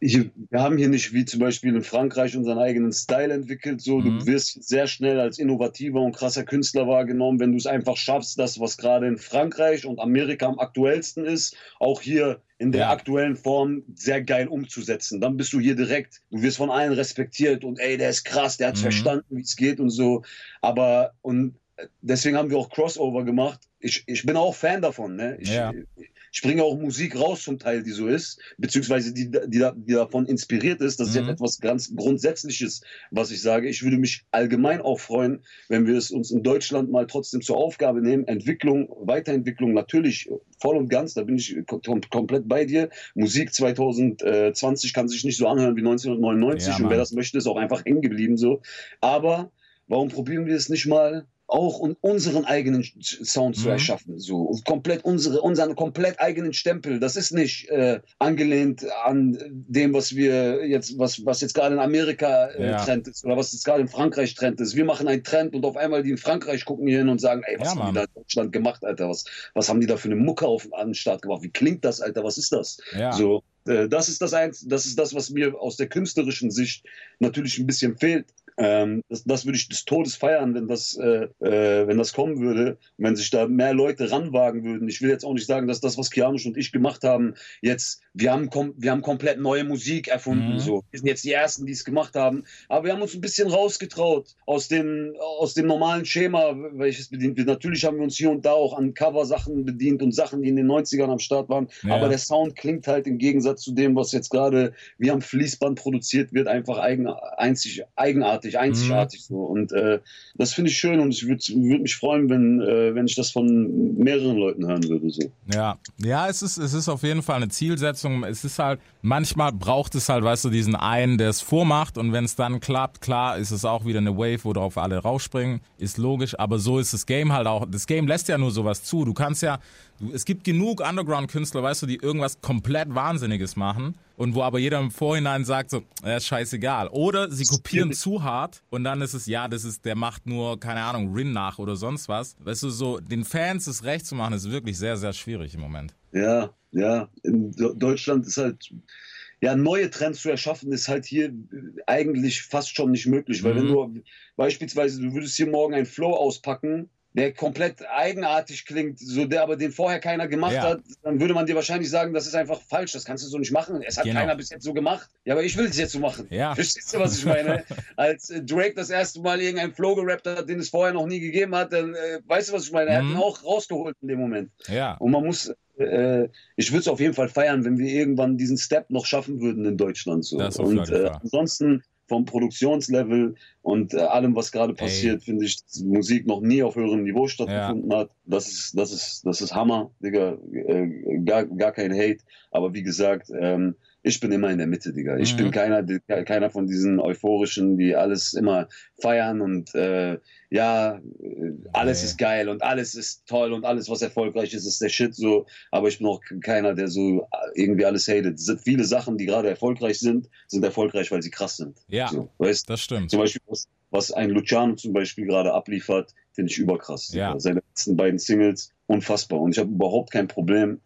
Speaker 2: hier, wir haben hier nicht wie zum Beispiel in Frankreich unseren eigenen Style entwickelt. So,
Speaker 1: Mhm.
Speaker 2: du wirst sehr schnell als innovativer und krasser Künstler wahrgenommen, wenn du es einfach schaffst, das, was gerade in Frankreich und Amerika am aktuellsten ist, auch hier in der
Speaker 1: Ja.
Speaker 2: aktuellen Form sehr geil umzusetzen. Dann bist du hier direkt, du wirst von allen respektiert und ey, der ist krass, der hat
Speaker 1: Mhm.
Speaker 2: verstanden, wie es geht und so. Aber und deswegen haben wir auch Crossover gemacht. Ich, ich bin auch Fan davon. Ne? Ich,
Speaker 1: Ja.
Speaker 2: ich bringe auch Musik raus zum Teil, die so ist, beziehungsweise die, die, die davon inspiriert ist. Das ist
Speaker 1: Mhm.
Speaker 2: ja etwas ganz Grundsätzliches, was ich sage. Ich würde mich allgemein auch freuen, wenn wir es uns in Deutschland mal trotzdem zur Aufgabe nehmen. Entwicklung, Weiterentwicklung natürlich voll und ganz, da bin ich kom komplett bei dir. Musik 2020 kann sich nicht so anhören wie 1999
Speaker 1: Ja,
Speaker 2: und wer das möchte, ist auch einfach hängen geblieben so. Aber warum probieren wir es nicht mal auch un- unseren eigenen Sound zu
Speaker 1: Mhm.
Speaker 2: erschaffen, so komplett unsere unseren komplett eigenen Stempel. Das ist nicht äh, angelehnt an dem, was wir jetzt was was jetzt gerade in Amerika äh,
Speaker 1: Ja.
Speaker 2: Trend ist oder was jetzt gerade in Frankreich Trend ist. Wir machen einen Trend und auf einmal die in Frankreich gucken hier hin und sagen, ey, was
Speaker 1: Ja,
Speaker 2: haben
Speaker 1: Mann.
Speaker 2: die da in Deutschland gemacht, Alter? Was was haben die da für eine Mucke auf an den Start gemacht? Wie klingt das, Alter? Was ist das?
Speaker 1: ja.
Speaker 2: So, äh, das ist das eins, das ist das, was mir aus der künstlerischen Sicht natürlich ein bisschen fehlt. Ähm, das, das würde ich des Todes feiern, wenn das, äh, äh, wenn das kommen würde, und wenn sich da mehr Leute ranwagen würden. Ich will jetzt auch nicht sagen, dass das, was Kianusch und ich gemacht haben, jetzt, wir haben, kom wir haben komplett neue Musik erfunden.
Speaker 1: Mhm.
Speaker 2: So. Wir sind jetzt die Ersten, die es gemacht haben. Aber wir haben uns ein bisschen rausgetraut aus dem, aus dem normalen Schema, welches bedient wird. Natürlich haben wir uns hier und da auch an Cover-Sachen bedient und Sachen, die in den 90ern am Start waren.
Speaker 1: Ja.
Speaker 2: Aber der Sound klingt halt im Gegensatz zu dem, was jetzt gerade wie am Fließband produziert wird, einfach eigen, einzig, eigenartig, einzigartig so. Und äh, das finde ich schön und ich würde würd mich freuen, wenn, äh, wenn ich das von mehreren Leuten hören würde. So.
Speaker 1: Ja, ja, es ist, es ist auf jeden Fall eine Zielsetzung. Es ist halt, manchmal braucht es halt, weißt du, diesen einen, der es vormacht und wenn es dann klappt, klar, ist es auch wieder eine Wave, wo drauf alle rausspringen, ist logisch, aber so ist das Game halt auch. Das Game lässt ja nur sowas zu. Du kannst ja, es gibt genug Underground-Künstler, weißt du, die irgendwas komplett Wahnsinniges machen und wo aber jeder im Vorhinein sagt so, ja, ist scheißegal. Oder sie kopieren zu hart und dann ist es, ja, das ist, der macht nur, keine Ahnung, Rin nach oder sonst was. Weißt du, so, den Fans es recht zu machen, ist wirklich sehr, sehr schwierig im Moment.
Speaker 2: Ja, ja. In Deutschland ist halt, ja, neue Trends zu erschaffen, ist halt hier eigentlich fast schon nicht möglich. Weil
Speaker 1: Mhm.
Speaker 2: wenn du beispielsweise, du würdest hier morgen einen Flow auspacken, der komplett eigenartig klingt, so der aber den vorher keiner gemacht
Speaker 1: Ja.
Speaker 2: hat, dann würde man dir wahrscheinlich sagen, das ist einfach falsch, das kannst du so nicht machen. Es hat
Speaker 1: Genau.
Speaker 2: keiner bis jetzt so gemacht. Ja, aber ich will es jetzt so machen.
Speaker 1: Ja.
Speaker 2: Verstehst du, was ich meine? Als äh, Drake das erste Mal irgendeinen Flow gerappt hat, den es vorher noch nie gegeben hat, dann äh, weißt du, was ich meine? Er
Speaker 1: Mhm.
Speaker 2: hat ihn auch rausgeholt in dem Moment.
Speaker 1: Ja.
Speaker 2: Und man muss, äh, ich würde es auf jeden Fall feiern, wenn wir irgendwann diesen Step noch schaffen würden in Deutschland. So. Und äh, ansonsten vom Produktionslevel und äh, allem, was gerade passiert, finde ich, dass Musik noch nie auf höherem Niveau stattgefunden hat. Das ist, das ist, das ist Hammer, Digga. Äh, gar, gar kein Hate. Aber wie gesagt, ähm, ich bin immer in der Mitte, Digga. Ich
Speaker 1: Mhm.
Speaker 2: bin keiner, keiner von diesen euphorischen, die alles immer feiern und äh, ja, alles
Speaker 1: Nee.
Speaker 2: ist geil und alles ist toll und alles, was erfolgreich ist, ist der Shit so. Aber ich bin auch keiner, der so äh, irgendwie alles hatet. Es sind viele Sachen, die gerade erfolgreich sind, sind erfolgreich, weil sie krass sind.
Speaker 1: Ja,
Speaker 2: So, weißt
Speaker 1: das stimmt.
Speaker 2: zum Beispiel, was, was ein Luciano zum Beispiel gerade abliefert, finde ich überkrass.
Speaker 1: Ja.
Speaker 2: Seine letzten beiden Singles, unfassbar. Und ich habe überhaupt kein Problem,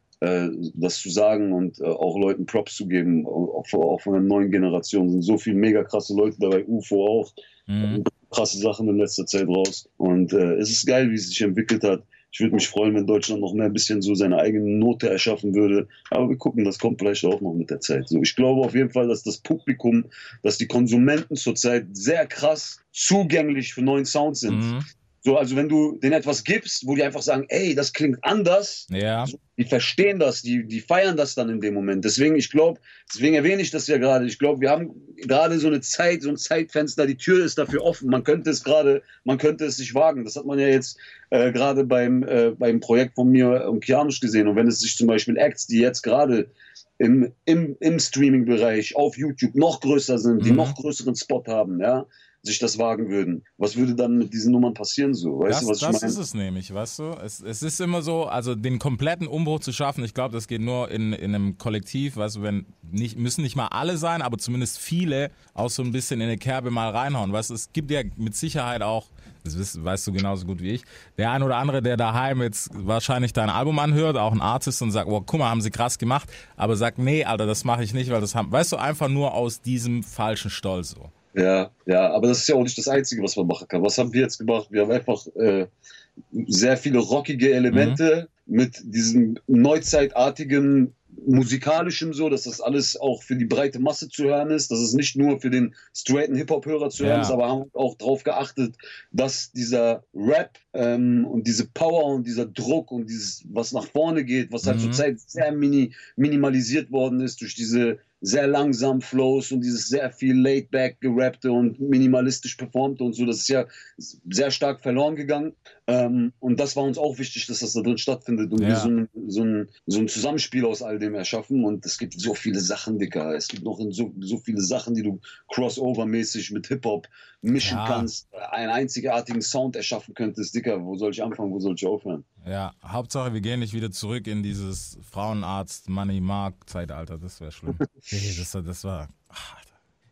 Speaker 2: das zu sagen und äh, auch Leuten Props zu geben, auch, auch von der neuen Generation. sind so viele mega krasse Leute dabei, UFO auch
Speaker 1: Mhm.
Speaker 2: krasse Sachen in letzter Zeit raus. Und äh, es ist geil, wie es sich entwickelt hat. Ich würde mich freuen, wenn Deutschland noch mehr ein bisschen so seine eigene Note erschaffen würde. Aber wir gucken, das kommt vielleicht auch noch mit der Zeit. So, ich glaube auf jeden Fall, dass das Publikum, dass die Konsumenten zurzeit sehr krass zugänglich für neuen Sound sind.
Speaker 1: Mhm.
Speaker 2: So, also wenn du denen etwas gibst, wo die einfach sagen, ey, das klingt anders,
Speaker 1: Ja.
Speaker 2: die verstehen das, die, die feiern das dann in dem Moment. Deswegen, ich glaube, deswegen erwähne ich das ja gerade. Ich glaube, wir haben gerade so eine Zeit, so ein Zeitfenster, die Tür ist dafür offen. Man könnte es gerade, man könnte es sich wagen. Das hat man ja jetzt äh, gerade beim, äh, beim Projekt von mir und Kianusch gesehen. Und wenn es sich zum Beispiel Acts, die jetzt gerade im, im, im Streaming-Bereich auf YouTube noch größer sind, die
Speaker 1: Mhm.
Speaker 2: noch größeren Spot haben, ja, sich das wagen würden. Was würde dann mit diesen Nummern passieren so? Weißt
Speaker 1: Das,
Speaker 2: du, was
Speaker 1: das
Speaker 2: ich meine?
Speaker 1: ist es nämlich, weißt du? Es, es ist immer so, also den kompletten Umbruch zu schaffen, ich glaube, das geht nur in, in einem Kollektiv, weißt du, wenn nicht, müssen nicht mal alle sein, aber zumindest viele auch so ein bisschen in eine Kerbe mal reinhauen. Weißt du, es gibt ja mit Sicherheit auch, das weißt, weißt du genauso gut wie ich, der ein oder andere, der daheim jetzt wahrscheinlich dein Album anhört, auch ein Artist und sagt, oh, guck mal, haben sie krass gemacht, aber sagt, nee, Alter, das mache ich nicht, weil das haben, weißt du, einfach nur aus diesem falschen Stolz so.
Speaker 2: Ja, ja, aber das ist ja auch nicht das Einzige, was man machen kann. Was haben wir jetzt gemacht? Wir haben einfach äh, sehr viele rockige Elemente mit diesem neuzeitartigen musikalischem so, dass das alles auch für die breite Masse zu hören ist, dass es nicht nur für den straighten Hip-Hop-Hörer zu hören
Speaker 1: Ja.
Speaker 2: ist, aber haben auch darauf geachtet, dass dieser Rap ähm, und diese Power und dieser Druck und dieses, was nach vorne geht, was halt
Speaker 1: Mhm.
Speaker 2: zurzeit sehr mini, minimalisiert worden ist durch diese sehr langsamen Flows und dieses sehr viel laid-back gerappte und minimalistisch performte und so, das ist ja sehr stark verloren gegangen. Ähm, und das war uns auch wichtig, dass das da drin stattfindet und
Speaker 1: Ja.
Speaker 2: wir so ein, so, ein, so ein Zusammenspiel aus all dem erschaffen. Und es gibt so viele Sachen, Dicker. Es gibt noch so, so viele Sachen, die du crossover-mäßig mit Hip-Hop mischen
Speaker 1: Ja.
Speaker 2: kannst, einen einzigartigen Sound erschaffen könntest. Dicker, wo soll ich anfangen, wo soll ich aufhören?
Speaker 1: Ja, Hauptsache, wir gehen nicht wieder zurück in dieses Frauenarzt, Money, Mark Zeitalter. Das wäre schlimm. das, war- das war. Ach.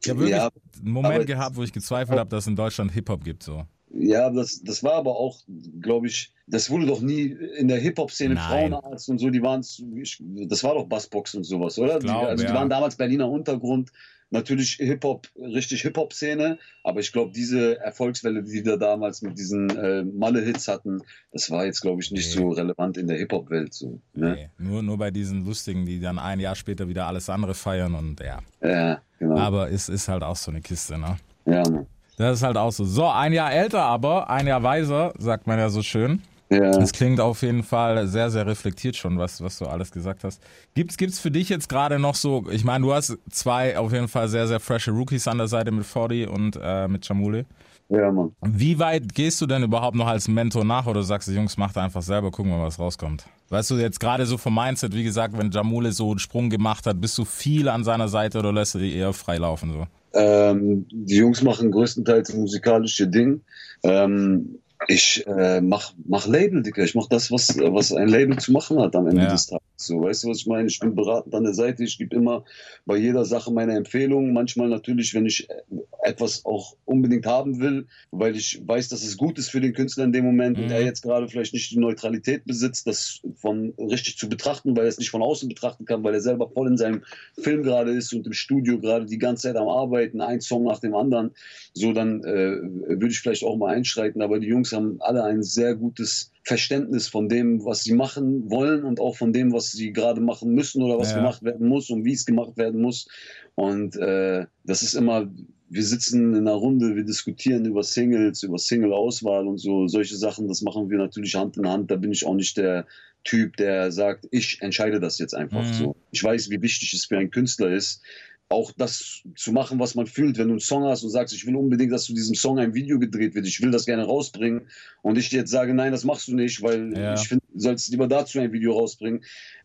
Speaker 1: Ich habe wirklich
Speaker 2: Ja,
Speaker 1: einen Moment gehabt, wo ich gezweifelt habe, dass es in Deutschland Hip-Hop gibt. So.
Speaker 2: Ja, das, das war aber auch, glaube ich, das wurde doch nie in der Hip-Hop-Szene. Frauenarzt und so, die waren, das war doch Bassbox und sowas, oder?
Speaker 1: Glaub,
Speaker 2: die, also die
Speaker 1: ja.
Speaker 2: waren damals Berliner Untergrund, natürlich Hip-Hop, richtig Hip-Hop-Szene, aber ich glaube, diese Erfolgswelle, die da damals mit diesen äh, Malle-Hits hatten, das war jetzt, glaube ich, nicht
Speaker 1: Nee.
Speaker 2: so relevant in der Hip-Hop-Welt. So, ne?
Speaker 1: Nee, nur, nur bei diesen Lustigen, die dann ein Jahr später wieder alles andere feiern und ja.
Speaker 2: Ja, genau.
Speaker 1: Aber es ist halt auch so eine Kiste, ne?
Speaker 2: ja, Mann.
Speaker 1: Das ist halt auch so. So, ein Jahr älter, aber ein Jahr weiser, sagt man ja so schön.
Speaker 2: Ja.
Speaker 1: Es klingt auf jeden Fall sehr, sehr reflektiert schon, was, was du alles gesagt hast. Gibt's, gibt's für dich jetzt gerade noch so, ich meine, du hast zwei auf jeden Fall sehr, sehr frische Rookies an der Seite mit Fordy und äh, mit Jamule.
Speaker 2: ja, Mann.
Speaker 1: Wie weit gehst du denn überhaupt noch als Mentor nach oder sagst du, Jungs, macht einfach selber, gucken wir, was rauskommt? Weißt du, jetzt gerade so vom Mindset, wie gesagt, wenn Jamule so einen Sprung gemacht hat, bist du viel an seiner Seite oder lässt du die eher frei laufen so?
Speaker 2: Ähm, die Jungs machen größtenteils musikalische Ding. Ähm, ich äh, mach, mach Label, Dicker. Ich mach das, was, was ein Label zu machen hat am Ende
Speaker 1: Ja.
Speaker 2: des Tages. So, weißt du, was ich meine? Ich bin beratend an der Seite. Ich gebe immer bei jeder Sache meine Empfehlungen. Manchmal natürlich, wenn ich äh, etwas auch unbedingt haben will, weil ich weiß, dass es gut ist für den Künstler in dem Moment und
Speaker 1: Mhm.
Speaker 2: er jetzt gerade vielleicht nicht die Neutralität besitzt, das von richtig zu betrachten, weil er es nicht von außen betrachten kann, weil er selber voll in seinem Film gerade ist und im Studio gerade die ganze Zeit am Arbeiten, ein Song nach dem anderen, so dann äh, würde ich vielleicht auch mal einschreiten. Aber die Jungs haben alle ein sehr gutes Verständnis von dem, was sie machen wollen und auch von dem, was sie gerade machen müssen oder was
Speaker 1: Ja.
Speaker 2: gemacht werden muss und wie es gemacht werden muss. Und äh, das ist immer, wir sitzen in einer Runde, wir diskutieren über Singles, über Single-Auswahl und so, solche Sachen, das machen wir natürlich Hand in Hand. Da bin ich auch nicht der Typ, der sagt, ich entscheide das jetzt einfach
Speaker 1: Mhm.
Speaker 2: so. Ich weiß, wie wichtig es für einen Künstler ist, auch das zu machen, was man fühlt. Wenn du einen Song hast und sagst, ich will unbedingt, dass zu diesem Song ein Video gedreht wird, ich will das gerne rausbringen und ich dir jetzt sage, nein, das machst du nicht, weil
Speaker 1: Ja.
Speaker 2: ich finde, du sollst lieber dazu ein Video rausbringen.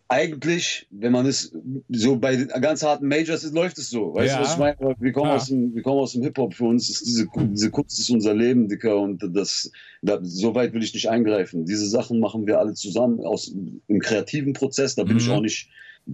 Speaker 2: Eigentlich, wenn man es so bei den ganz harten Majors ist, läuft es so. Weißt
Speaker 1: Ja.
Speaker 2: du, was ich meine? Wir kommen,
Speaker 1: Ja.
Speaker 2: aus dem, wir kommen aus dem Hip-Hop. Für uns ist diese, diese Kunst ist unser Leben, Dicker. Und das, da, so weit will ich nicht eingreifen. Diese Sachen machen wir alle zusammen aus, im kreativen Prozess. Da bin
Speaker 1: Mhm.
Speaker 2: ich auch nicht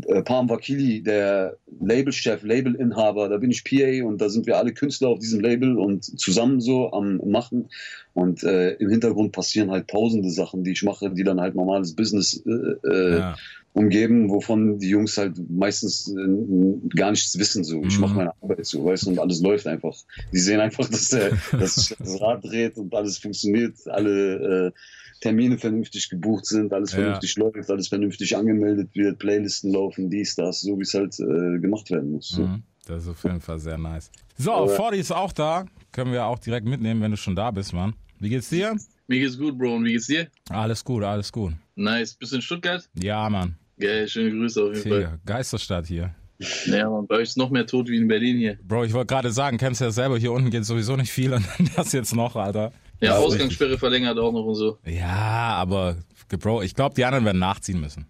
Speaker 2: äh, Palm Vakili, der Labelchef, Labelinhaber, da bin ich PA und da sind wir alle Künstler auf diesem Label und zusammen so am Machen. Und äh, im Hintergrund passieren halt tausende Sachen, die ich mache, die dann halt normales Business äh, äh,
Speaker 1: Ja.
Speaker 2: umgeben, wovon die Jungs halt meistens äh, gar nichts wissen. So, ich
Speaker 1: Mhm.
Speaker 2: mache meine Arbeit so, weißt du, und alles läuft einfach. Die sehen einfach, dass, der, dass sich das Rad dreht und alles funktioniert. Alle, Termine vernünftig gebucht sind, alles
Speaker 1: Ja.
Speaker 2: vernünftig läuft, alles vernünftig angemeldet wird, Playlisten laufen, dies, das, so wie es halt äh, gemacht werden muss. So.
Speaker 1: Mhm. Das ist auf jeden Fall sehr nice. So,
Speaker 2: Aber-
Speaker 1: Fordy ist auch da. Können wir auch direkt mitnehmen, wenn du schon da bist, Mann. Wie geht's dir?
Speaker 5: Mir geht's gut, Bro. Und wie geht's dir?
Speaker 1: Alles gut, alles gut.
Speaker 5: Nice. Bist du in Stuttgart?
Speaker 1: Ja, Mann.
Speaker 5: Geil, schöne Grüße auf jeden Fall.
Speaker 1: Hier, Geisterstadt hier.
Speaker 5: Ja, man, bei euch ist noch mehr tot wie in Berlin hier.
Speaker 1: Bro, ich wollte gerade sagen, kennst du ja selber, hier unten geht sowieso nicht viel und das jetzt noch, Alter.
Speaker 5: Ja, Ausgangssperre verlängert auch noch und so.
Speaker 1: Ja, aber Bro, ich glaube, die anderen werden nachziehen müssen.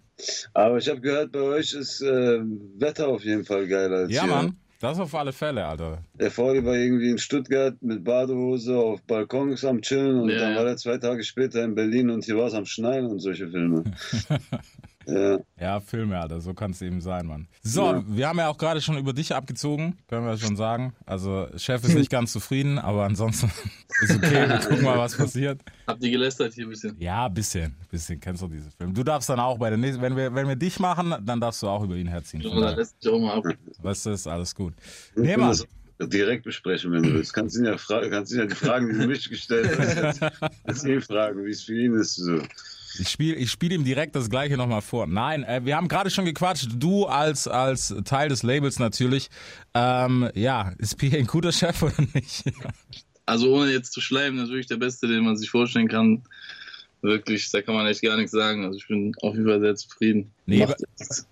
Speaker 2: Aber ich habe gehört, bei euch ist äh, Wetter auf jeden Fall geiler als
Speaker 1: Ja,
Speaker 2: hier.
Speaker 1: Mann. Das auf alle Fälle, Alter.
Speaker 2: Der Vorli war irgendwie in Stuttgart mit Badehose auf Balkons am Chillen und
Speaker 5: Ja,
Speaker 2: dann
Speaker 5: ja.
Speaker 2: war er zwei Tage später in Berlin und hier war es am Schneien und solche Filme. ja.
Speaker 1: Ja, Filme, Alter, so kann es eben sein, Mann. So,
Speaker 2: Ja.
Speaker 1: wir haben ja auch gerade schon über dich abgezogen, können wir schon sagen. Also, Chef ist nicht ganz zufrieden, aber ansonsten ist okay, wir gucken mal, was passiert.
Speaker 5: Habt ihr gelästert hier ein bisschen?
Speaker 1: Ja, bisschen, bisschen, kennst du diese Filme. Du darfst dann auch bei der nächsten, wenn wir, wenn wir dich machen, dann darfst du auch über ihn herziehen. Daher,
Speaker 5: lässt sich auch mal ab.
Speaker 1: weißt du, ist alles gut.
Speaker 2: Wir
Speaker 1: Nee, Mann.
Speaker 2: direkt besprechen, wenn du willst. Kannst ihn ja, fra kannst ihn ja die Fragen, die du mich gestellt hast, jetzt, jetzt eh fragen, wie es für ihn ist. So.
Speaker 1: Ich spiele ich spiel ihm direkt das gleiche nochmal vor. Nein, äh, wir haben gerade schon gequatscht. Du als, als Teil des Labels natürlich. Ähm, ja, ist PA ein guter Chef oder nicht?
Speaker 5: Also ohne jetzt zu schleimen, natürlich der Beste, den man sich vorstellen kann. Wirklich, da kann man echt gar nichts sagen. Also ich bin auf jeden Fall sehr zufrieden.
Speaker 1: Nee,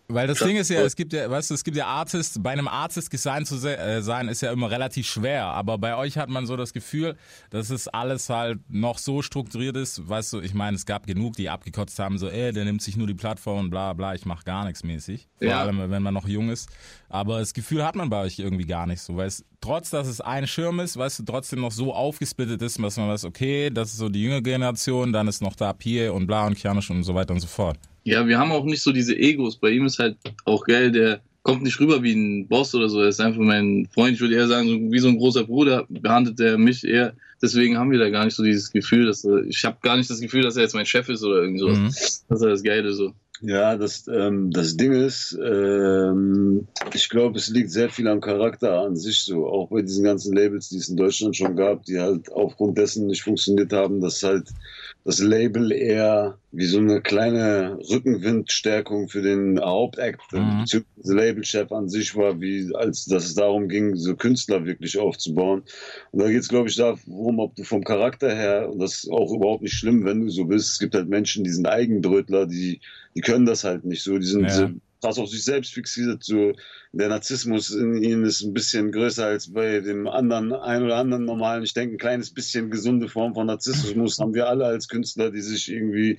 Speaker 1: Weil das. Ding ist ja, es gibt ja, weißt du, es gibt ja Artists, bei einem Artist gesigned zu äh, sein, ist ja immer relativ schwer. Aber bei euch hat man so das Gefühl, dass es alles halt noch so strukturiert ist. Weißt du, ich meine, es gab genug, die abgekotzt haben, so, ey, der nimmt sich nur die Plattform und bla bla, ich mach gar nichts mäßig. Vor
Speaker 5: Ja.
Speaker 1: allem, wenn man noch jung ist. Aber das Gefühl hat man bei euch irgendwie gar nicht so, weil es, trotz dass es ein Schirm ist, weißt du, trotzdem noch so aufgesplittet ist, dass man weiß, okay, das ist so die jüngere Generation, dann ist noch da Pierre und bla und Kianisch und so weiter und so fort.
Speaker 5: Ja, wir haben auch nicht so diese Egos. Bei ihm ist halt auch geil, der kommt nicht rüber wie ein Boss oder so. Er ist einfach mein Freund. Ich würde eher sagen, so, wie so ein großer Bruder behandelt er mich eher. Deswegen haben wir da gar nicht so dieses Gefühl, dass er, ich habe gar nicht das Gefühl, dass er jetzt mein Chef ist oder irgendwie sowas.
Speaker 1: Mhm.
Speaker 5: Das ist ja das Geile so.
Speaker 2: Ja, das, ähm, das Ding ist, ähm, ich glaube, es liegt sehr viel am Charakter an sich so. Auch bei diesen ganzen Labels, die es in Deutschland schon gab, die halt aufgrund dessen nicht funktioniert haben, dass halt das Label eher wie so eine kleine Rückenwindstärkung für den Hauptakt,
Speaker 1: Mhm.
Speaker 2: beziehungsweise Labelchef an sich war, wie als dass es darum ging, so Künstler wirklich aufzubauen. Und da geht es, glaube ich, darum, ob du vom Charakter her, und das ist auch überhaupt nicht schlimm, wenn du so bist, es gibt halt Menschen, die sind Eigenbrötler, die, die können das halt nicht so, die sind
Speaker 1: Ja.
Speaker 2: krass auf sich selbst fixiert, so der Narzissmus in ihnen ist ein bisschen größer als bei dem anderen, ein oder anderen normalen. Ich denke, ein kleines bisschen gesunde Form von Narzissmus haben wir alle als Künstler, die sich irgendwie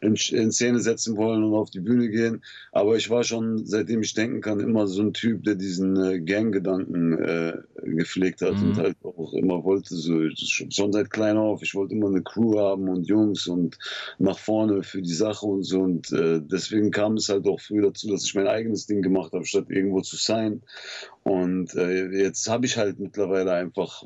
Speaker 2: in, in Szene setzen wollen und auf die Bühne gehen. Aber ich war schon, seitdem ich denken kann, immer so ein Typ, der diesen äh, Gang-Gedanken äh, gepflegt hat
Speaker 1: Mhm.
Speaker 2: und halt auch immer wollte, so schon seit klein auf, ich wollte immer eine Crew haben und Jungs und nach vorne für die Sache und so. Und äh, deswegen kam es halt auch früh dazu, dass ich mein eigenes Ding gemacht habe, statt irgendwo zu sein. Und äh, jetzt habe ich halt mittlerweile einfach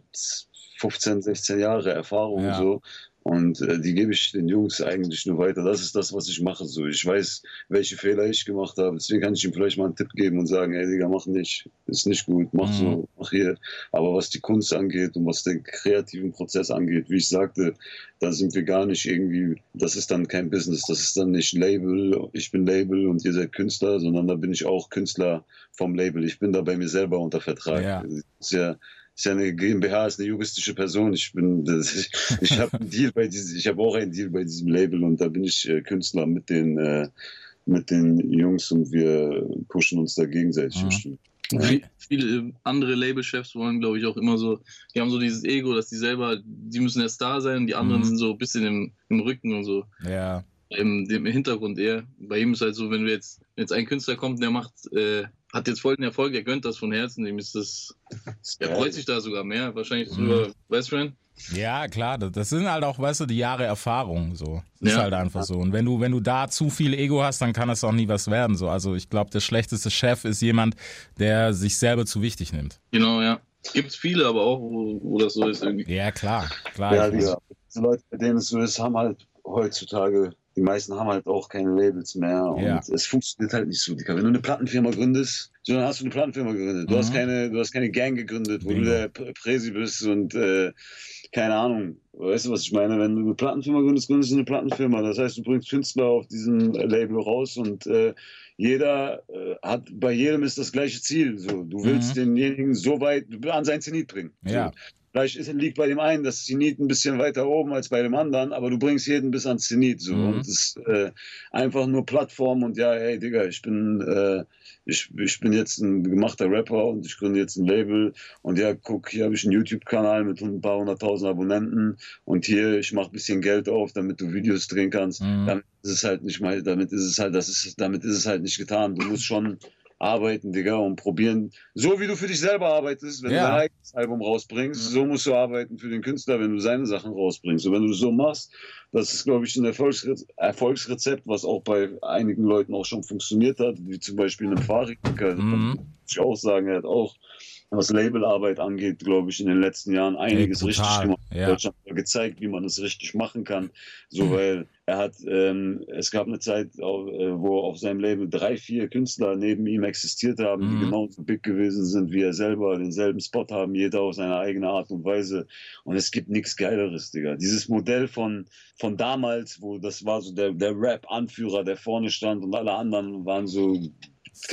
Speaker 2: 15, 16 Jahre Erfahrung
Speaker 1: Ja.
Speaker 2: so. Und äh, die gebe ich den Jungs eigentlich nur weiter. Das ist das, was ich mache. So, ich weiß, welche Fehler ich gemacht habe. Deswegen kann ich ihm vielleicht mal einen Tipp geben und sagen, ey Digga, mach nicht, ist nicht gut, mach
Speaker 1: Mhm.
Speaker 2: so, mach hier. Aber was die Kunst angeht und was den kreativen Prozess angeht, wie ich sagte, da sind wir gar nicht irgendwie, das ist dann kein Business, das ist dann nicht Label, ich bin Label und ihr seid Künstler, sondern da bin ich auch Künstler vom Label. Ich bin da bei mir selber unter Vertrag.
Speaker 1: Ja.
Speaker 2: Das ist ja, ist ja eine GmbH, ist eine juristische Person. Ich bin, das, ich, ich habe einen Deal bei diesem, ich habe auch einen Deal bei diesem Label und da bin ich äh, Künstler mit den, äh, mit den Jungs und wir pushen uns da gegenseitig.
Speaker 1: Mhm.
Speaker 2: bestimmt.
Speaker 5: Wie- Viele andere Labelchefs wollen, glaube ich, auch immer so, die haben so dieses Ego, dass die selber, die müssen der Star sein und die anderen
Speaker 1: Mhm.
Speaker 5: sind so ein bisschen im, im Rücken und so.
Speaker 1: Ja.
Speaker 5: im, dem Hintergrund eher. Bei ihm ist halt so, wenn wir jetzt, wenn jetzt ein Künstler kommt, der macht, äh, hat jetzt voll den Erfolg, der gönnt das von Herzen, dem ist das, er freut sich da sogar mehr, wahrscheinlich
Speaker 1: Mhm.
Speaker 5: drüber, weißt du?
Speaker 1: Ja, klar, das, das sind halt auch, weißt du, die Jahre Erfahrung so. Das ist
Speaker 5: Ja.
Speaker 1: halt einfach so. Und wenn du, wenn du da zu viel Ego hast, dann kann es auch nie was werden. So. Also ich glaube, der schlechteste Chef ist jemand, der sich selber zu wichtig nimmt.
Speaker 5: Genau, ja. Gibt's viele, aber auch, wo, wo das so ist irgendwie.
Speaker 1: Ja, klar, klar.
Speaker 2: Ja, diese, diese Leute, bei denen es so ist, haben halt heutzutage die meisten haben halt auch keine Labels mehr und
Speaker 1: Ja.
Speaker 2: es funktioniert halt nicht so. Wenn du eine Plattenfirma gründest, so dann hast du eine Plattenfirma gegründet. Du
Speaker 1: Mhm.
Speaker 2: hast keine, du hast keine Gang gegründet, wo
Speaker 1: Bingo.
Speaker 2: du der Präsi bist und äh, keine Ahnung. Weißt du, was ich meine? Wenn du eine Plattenfirma gründest, gründest du eine Plattenfirma. Das heißt, du bringst Künstler auf diesem Label raus und äh, jeder äh, hat, bei jedem ist das gleiche Ziel. So, du willst denjenigen so weit an sein Zenit bringen. So.
Speaker 1: Ja.
Speaker 2: Vielleicht liegt bei dem einen das Zenit ein bisschen weiter oben als bei dem anderen, aber du bringst jeden bis ans Zenit. So.
Speaker 1: Mhm.
Speaker 2: Und es ist äh, einfach nur Plattform und ja, hey Digga, ich bin, äh, ich, ich bin jetzt ein gemachter Rapper und ich gründe jetzt ein Label und ja, guck, hier habe ich einen YouTube-Kanal mit ein paar hunderttausend Abonnenten und hier, ich mache ein bisschen Geld auf, damit du Videos drehen kannst.
Speaker 1: Mhm.
Speaker 2: Damit ist es halt nicht mal, damit ist es halt, das ist, damit ist es halt nicht getan. Du musst schon arbeiten, Digga, und probieren, so wie du für dich selber arbeitest, wenn
Speaker 1: Ja.
Speaker 2: du dein eigenes Album rausbringst, so musst du arbeiten für den Künstler, wenn du seine Sachen rausbringst. Und wenn du das so machst, das ist, glaube ich, ein Erfolgsre Erfolgsrezept, was auch bei einigen Leuten auch schon funktioniert hat, wie zum Beispiel einem Farid,
Speaker 1: Mhm.
Speaker 2: muss ich auch sagen, er hat auch, was Labelarbeit angeht, glaube ich, in den letzten Jahren einiges
Speaker 1: brutal.
Speaker 2: richtig gemacht.
Speaker 1: Ja.
Speaker 2: Deutschland hat gezeigt, wie man es richtig machen kann. So, weil er hat, ähm, es gab eine Zeit, äh, wo auf seinem Label drei, vier Künstler neben ihm existiert haben,
Speaker 1: Mhm.
Speaker 2: die genauso big gewesen sind wie er selber, denselben Spot haben, jeder auf seine eigene Art und Weise. Und es gibt nichts Geileres, Digga. Dieses Modell von, von damals, wo das war so der, der Rap-Anführer, der vorne stand und alle anderen waren so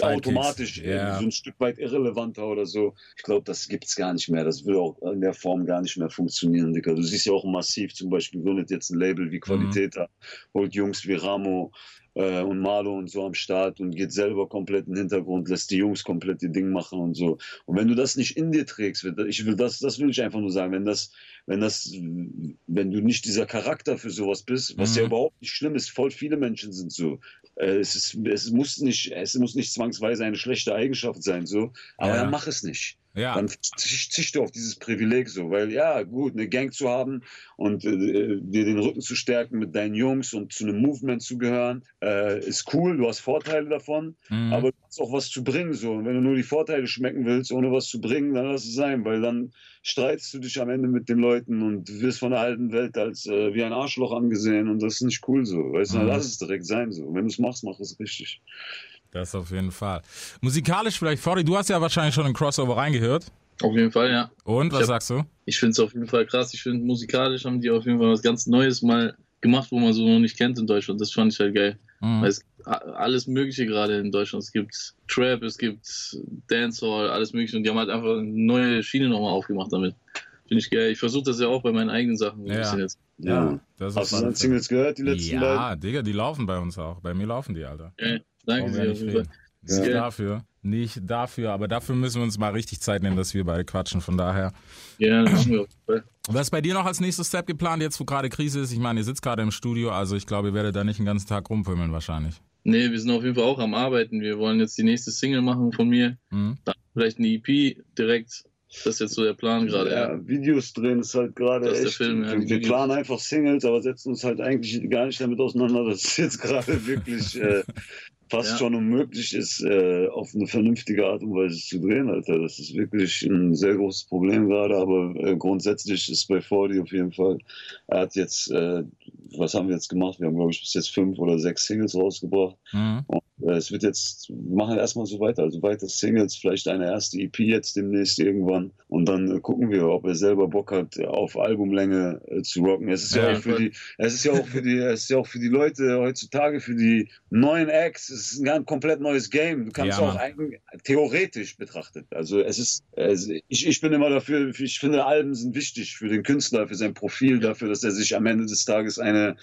Speaker 2: automatisch
Speaker 1: ja.
Speaker 2: so ein Stück weit irrelevanter oder so. Ich glaube, das gibt's gar nicht mehr. Das will auch in der Form gar nicht mehr funktionieren, Digga. Du siehst ja auch massiv, zum Beispiel gründet jetzt ein Label wie Qualität, holt Jungs wie Ramo äh, und Marlo und so am Start und geht selber komplett in den Hintergrund, lässt die Jungs komplett die Ding machen und so. Und wenn du das nicht in dir trägst, ich will das, das will ich einfach nur sagen, wenn das, wenn das, wenn du nicht dieser Charakter für sowas bist, was
Speaker 1: Mhm.
Speaker 2: ja überhaupt nicht schlimm ist, voll viele Menschen sind so. Äh, es, ist, es muss nicht, es muss nicht zwangsweise eine schlechte Eigenschaft sein, so, aber
Speaker 1: Ja.
Speaker 2: dann mach es nicht.
Speaker 1: Ja.
Speaker 2: Dann zicht du auf dieses Privileg so, weil ja, gut, eine Gang zu haben und äh, dir den Rücken zu stärken mit deinen Jungs und zu einem Movement zu gehören, äh, ist cool, du hast Vorteile davon,
Speaker 1: Mhm.
Speaker 2: aber du hast auch was zu bringen so. Und wenn du nur die Vorteile schmecken willst, ohne was zu bringen, dann lass es sein, weil dann streitst du dich am Ende mit den Leuten und wirst von der alten Welt als äh, wie ein Arschloch angesehen und das ist nicht cool so. Weißt du,
Speaker 1: Mhm.
Speaker 2: lass es direkt sein so. Wenn du es machst, mach es richtig.
Speaker 1: Das auf jeden Fall. Musikalisch vielleicht, Fori, du hast ja wahrscheinlich schon in Crossover reingehört.
Speaker 5: Auf jeden Fall, ja.
Speaker 1: Und, was
Speaker 5: Ich hab-
Speaker 1: sagst du?
Speaker 5: Ich finde es auf jeden Fall krass. Ich finde, musikalisch haben die auf jeden Fall was ganz Neues mal gemacht, wo man so noch nicht kennt in Deutschland. Das fand ich halt geil.
Speaker 1: Mhm.
Speaker 5: Weil es alles Mögliche gerade in Deutschland. Es gibt Trap, es gibt Dancehall, alles Mögliche. Und die haben halt einfach eine neue Schiene nochmal aufgemacht damit. Finde ich geil. Ich versuche das ja auch bei meinen eigenen Sachen so ein
Speaker 1: Ja.
Speaker 5: bisschen jetzt.
Speaker 2: Ja.
Speaker 1: Das
Speaker 2: Hast
Speaker 1: auf
Speaker 2: du seine Singles gehört, die letzten beiden?
Speaker 1: Ja, Digga, die laufen bei uns auch. Bei mir laufen die, Alter.
Speaker 5: Geil. Danke sehr.
Speaker 1: nicht. Nicht dafür. Nicht dafür, aber dafür müssen wir uns mal richtig Zeit nehmen, dass wir beide quatschen. Von daher.
Speaker 5: Ja, das wir auf jeden Fall.
Speaker 1: Was ist bei dir noch als nächster Step geplant, jetzt wo gerade Krise ist? Ich meine, ihr sitzt gerade im Studio, also ich glaube, ihr werdet da nicht den ganzen Tag rumpümmeln wahrscheinlich.
Speaker 5: Nee, wir sind auf jeden Fall auch am Arbeiten. Wir wollen jetzt die nächste Single machen von mir.
Speaker 1: Mhm.
Speaker 5: Dann vielleicht eine EP direkt. Das ist jetzt so der Plan gerade. Ja.
Speaker 2: Ja, Videos drehen ist halt gerade
Speaker 5: ist der
Speaker 2: echt.
Speaker 5: Film, ja,
Speaker 2: wir,
Speaker 5: die
Speaker 2: wir
Speaker 5: Videos.
Speaker 2: planen einfach Singles, aber setzen uns halt eigentlich gar nicht damit auseinander, dass es jetzt gerade wirklich äh, fast
Speaker 5: Ja.
Speaker 2: schon unmöglich ist, äh, auf eine vernünftige Art und Weise zu drehen, Alter. Das ist wirklich ein sehr großes Problem gerade, aber äh, grundsätzlich ist bei Fordi auf jeden Fall. Er hat jetzt, äh, was haben wir jetzt gemacht? Wir haben, glaube ich, bis jetzt fünf oder sechs Singles rausgebracht.
Speaker 1: Mhm.
Speaker 2: Äh, Es wird jetzt, wir machen erstmal so weiter, also weiter Singles, vielleicht eine erste EP jetzt demnächst irgendwann und dann äh, gucken wir, ob er selber Bock hat, auf Albumlänge äh, zu rocken. Es ist ja,
Speaker 1: Ja,
Speaker 2: auch für die, es ist ja auch für die, es ist ja auch für die Leute heutzutage, für die neuen Acts, ist ein komplett neues Game. Du kannst
Speaker 1: Ja,
Speaker 2: auch eigentlich theoretisch betrachtet. Also es ist, es, ich, ich bin immer dafür, ich finde Alben sind wichtig für den Künstler, für sein Profil, dafür, dass er sich am Ende des Tages eine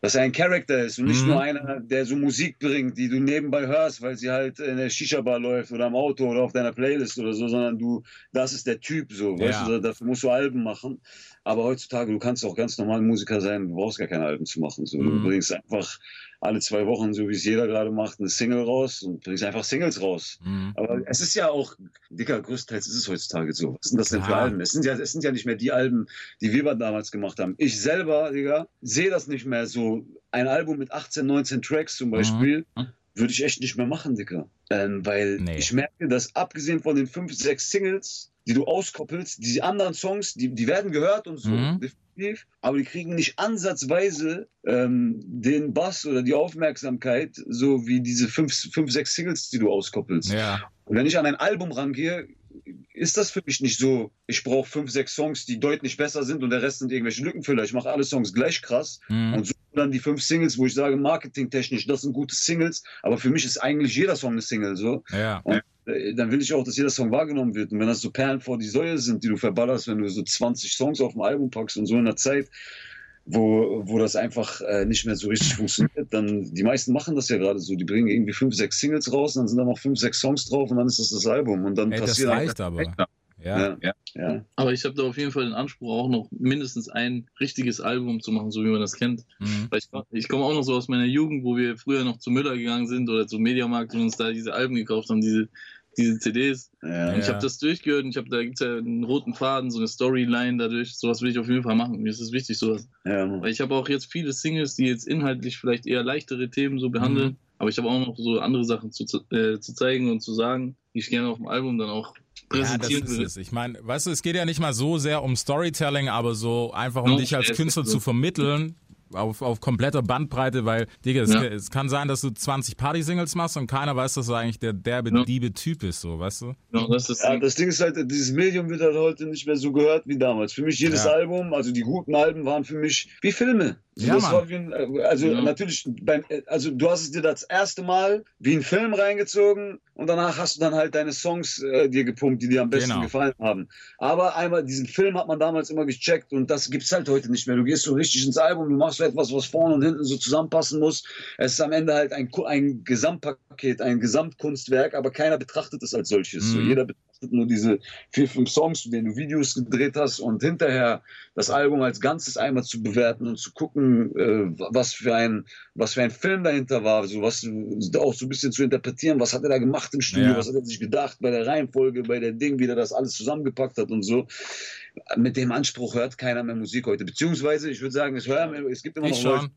Speaker 2: dass er ein Charakter ist und nicht
Speaker 1: Mhm.
Speaker 2: nur einer, der so Musik bringt, die du nebenbei hörst, weil sie halt in der Shisha-Bar läuft oder im Auto oder auf deiner Playlist oder so, sondern du, das ist der Typ so, weißt
Speaker 1: Ja.
Speaker 2: du, dafür musst du Alben machen. Aber heutzutage, du kannst auch ganz normal Musiker sein, du brauchst gar keine Alben zu machen. So.
Speaker 1: Mhm.
Speaker 2: Du bringst einfach alle zwei Wochen, so wie es jeder gerade macht, eine Single raus und bringst einfach Singles raus.
Speaker 1: Mhm.
Speaker 2: Aber es ist ja auch, Dicker, größtenteils ist es heutzutage so. Was sind das denn für. Alben? Es sind, ja, es sind ja nicht mehr die Alben, die wir damals gemacht haben. Ich selber, Digga, sehe das nicht mehr so. Ein Album mit 18, 19 Tracks zum Beispiel,
Speaker 1: Mhm.
Speaker 2: würde ich echt nicht mehr machen, Dicker. Ähm, weil
Speaker 1: Nee.
Speaker 2: ich merke, dass abgesehen von den fünf, sechs Singles, die du auskoppelst. Die anderen Songs, die, die werden gehört und so,
Speaker 1: Mhm.
Speaker 2: definitiv, aber die kriegen nicht ansatzweise ähm, den Bass oder die Aufmerksamkeit, so wie diese fünf, fünf, sechs Singles, die du auskoppelst.
Speaker 1: Ja.
Speaker 2: Und wenn ich an ein Album rangehe, ist das für mich nicht so, ich brauche fünf, sechs Songs, die deutlich besser sind und der Rest sind irgendwelche Lückenfüller. Ich mache alle Songs gleich krass
Speaker 1: Mhm.
Speaker 2: und suche dann die fünf Singles, wo ich sage, marketingtechnisch, das sind gute Singles, aber für mich ist eigentlich jeder Song eine Single so.
Speaker 1: Ja.
Speaker 2: Äh, Dann will ich auch, dass jeder Song wahrgenommen wird. Und wenn das so Perlen vor die Säue sind, die du verballerst, wenn du so 20 Songs auf dem Album packst und so in der Zeit, wo, wo das einfach äh, nicht mehr so richtig funktioniert, dann die meisten machen das ja gerade so. Die bringen irgendwie fünf, sechs Singles raus, und dann sind da noch fünf, sechs Songs drauf und dann ist das das Album. Und dann
Speaker 1: Ey, das
Speaker 2: passiert
Speaker 1: reicht aber. Ja.
Speaker 2: Ja, ja.
Speaker 5: Aber ich habe da auf jeden Fall den Anspruch, auch noch mindestens ein richtiges Album zu machen, so wie man das kennt.
Speaker 1: Mhm.
Speaker 5: Weil ich, ich komme auch noch so aus meiner Jugend, wo wir früher noch zu Müller gegangen sind oder zum Mediamarkt und uns da diese Alben gekauft haben, diese, diese CDs.
Speaker 2: ja.
Speaker 5: Und ich habe das durchgehört und ich habe da gibt's ja einen roten Faden, so eine Storyline dadurch. Sowas will ich auf jeden Fall machen. Mir ist es wichtig, sowas.
Speaker 2: ja.
Speaker 5: Weil ich habe auch jetzt viele Singles, die jetzt inhaltlich vielleicht eher leichtere Themen so behandeln.
Speaker 1: Mhm.
Speaker 5: Aber ich habe auch noch so andere Sachen zu, zu- äh, zu zeigen und zu sagen, die ich gerne auf dem Album dann auch
Speaker 1: Ja, das
Speaker 5: präsentieren
Speaker 1: ist
Speaker 5: will.
Speaker 1: es. Ich meine, weißt du, es geht ja nicht mal so sehr um Storytelling, aber so einfach um
Speaker 5: Ja,
Speaker 1: dich als Künstler
Speaker 5: so.
Speaker 1: zu vermitteln. Auf, auf kompletter Bandbreite, weil, Digga, es,
Speaker 5: Ja.
Speaker 1: es kann sein, dass du 20 Party-Singles machst und keiner weiß, dass du eigentlich der derbe,
Speaker 5: Ja.
Speaker 1: diebe Typ ist, so, weißt du?
Speaker 5: Genau, das ist
Speaker 2: Ja, das Ding ist halt, dieses Medium wird halt heute nicht mehr so gehört wie damals. Für mich jedes
Speaker 1: Ja.
Speaker 2: Album, also die guten Alben waren für mich wie Filme. So,
Speaker 1: Ja,
Speaker 2: das
Speaker 1: Mann.
Speaker 2: war wie ein, äh, also
Speaker 5: Ja.
Speaker 2: natürlich, beim, äh, also du hast es dir das erste Mal wie ein Film reingezogen und danach hast du dann halt deine Songs äh, dir gepumpt, die dir am besten
Speaker 1: Genau.
Speaker 2: gefallen haben. Aber einmal diesen Film hat man damals immer gecheckt und das gibt's halt heute nicht mehr. Du gehst so richtig ins Album, du machst so etwas, was vorne und hinten so zusammenpassen muss. Es ist am Ende halt ein, ein Gesamtpaket, ein Gesamtkunstwerk, aber keiner betrachtet es als solches. So,
Speaker 1: Mhm.
Speaker 2: jeder betrachtet nur diese vier, fünf Songs, zu denen du Videos gedreht hast und hinterher das Album als Ganzes einmal zu bewerten und zu gucken, äh, was für ein, was für ein Film dahinter war, so was auch so ein bisschen zu interpretieren, was hat er da gemacht im Studio,
Speaker 1: Ja.
Speaker 2: was hat er sich gedacht bei der Reihenfolge, bei der Ding, wie er das alles zusammengepackt hat und so. Mit dem Anspruch hört keiner mehr Musik heute. Beziehungsweise, ich würde sagen, es, hören, es gibt immer noch
Speaker 1: Ich.
Speaker 2: Leute.